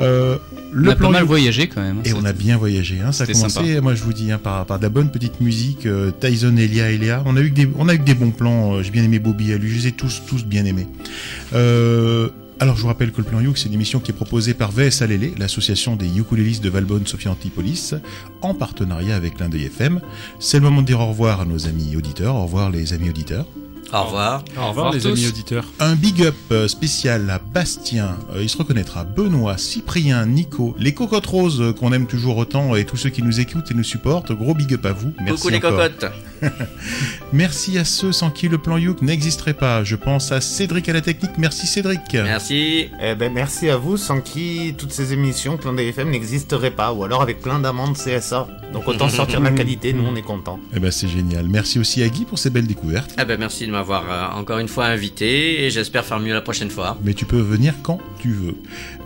Euh, le On a pas plan mal Youk- voyagé quand même. hein, Et on a bien voyagé. Hein. Ça a commencé, sympa. moi je vous dis, par, par de la bonne petite musique. euh, Tyson, Elia, Elia. On a eu que des, on a eu que des bons plans. euh, J'ai bien aimé Bobby, lui. Je les ai tous, tous bien aimés. Euh, alors je vous rappelle que le plan Youk, c'est une émission qui est proposée par VS Alélé, l'association des ukulélistes de Valbonne, Sophie Antipolis, en partenariat avec l'un des FM. C'est le moment de dire au revoir à nos amis auditeurs. Au revoir les amis auditeurs. Au revoir. Au revoir, les amis auditeurs. Un big up euh, spécial à Bastien, euh, il se reconnaîtra, Benoît, Cyprien, Nico, les cocottes roses euh, qu'on aime toujours autant et tous ceux qui nous écoutent et nous supportent. Gros big up à vous. Merci Beaucoup les encore. cocottes. Merci à ceux sans qui le plan Youk n'existerait pas. Je pense à Cédric à la technique. Merci Cédric. Merci. Eh ben, merci à vous, sans qui toutes ces émissions, plein d'AFM n'existeraient pas, ou alors avec plein d'amendes CSA. Donc autant sortir la qualité, nous on est contents. Eh ben c'est génial. Merci aussi à Guy pour ses belles découvertes. Eh ben, merci de m'avoir euh, encore une fois invité et j'espère faire mieux la prochaine fois. Mais tu peux venir quand tu veux.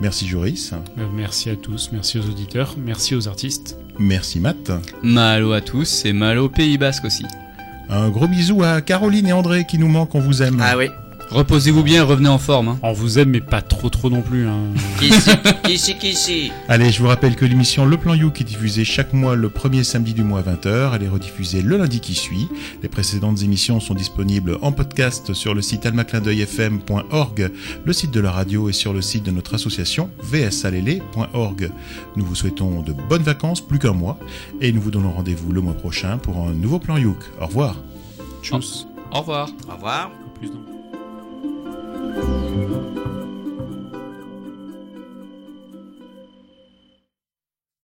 Merci Joris. Euh, Merci à tous, merci aux auditeurs, merci aux artistes. Merci Matt. Malo à tous et malo au Pays Basque aussi. Un gros bisou à Caroline et André qui nous manquent, on vous aime. Ah oui. Reposez-vous bien et revenez en forme. hein. On vous aime, mais pas trop trop non plus. hein. Kissi, kissi, kissi. Allez, je vous rappelle que l'émission Le Plan Youk est diffusée chaque mois le premier samedi du mois à 20h. Elle est rediffusée le lundi qui suit. Les précédentes émissions sont disponibles en podcast sur le site almaclindeuilfm.org, le site de la radio et sur le site de notre association vsalélé.org. Nous vous souhaitons de bonnes vacances, plus qu'un mois, et nous vous donnons rendez-vous le mois prochain pour un nouveau Plan Youk. Au revoir. Tchuss. Au revoir. Au revoir. Plus donc. 嗯。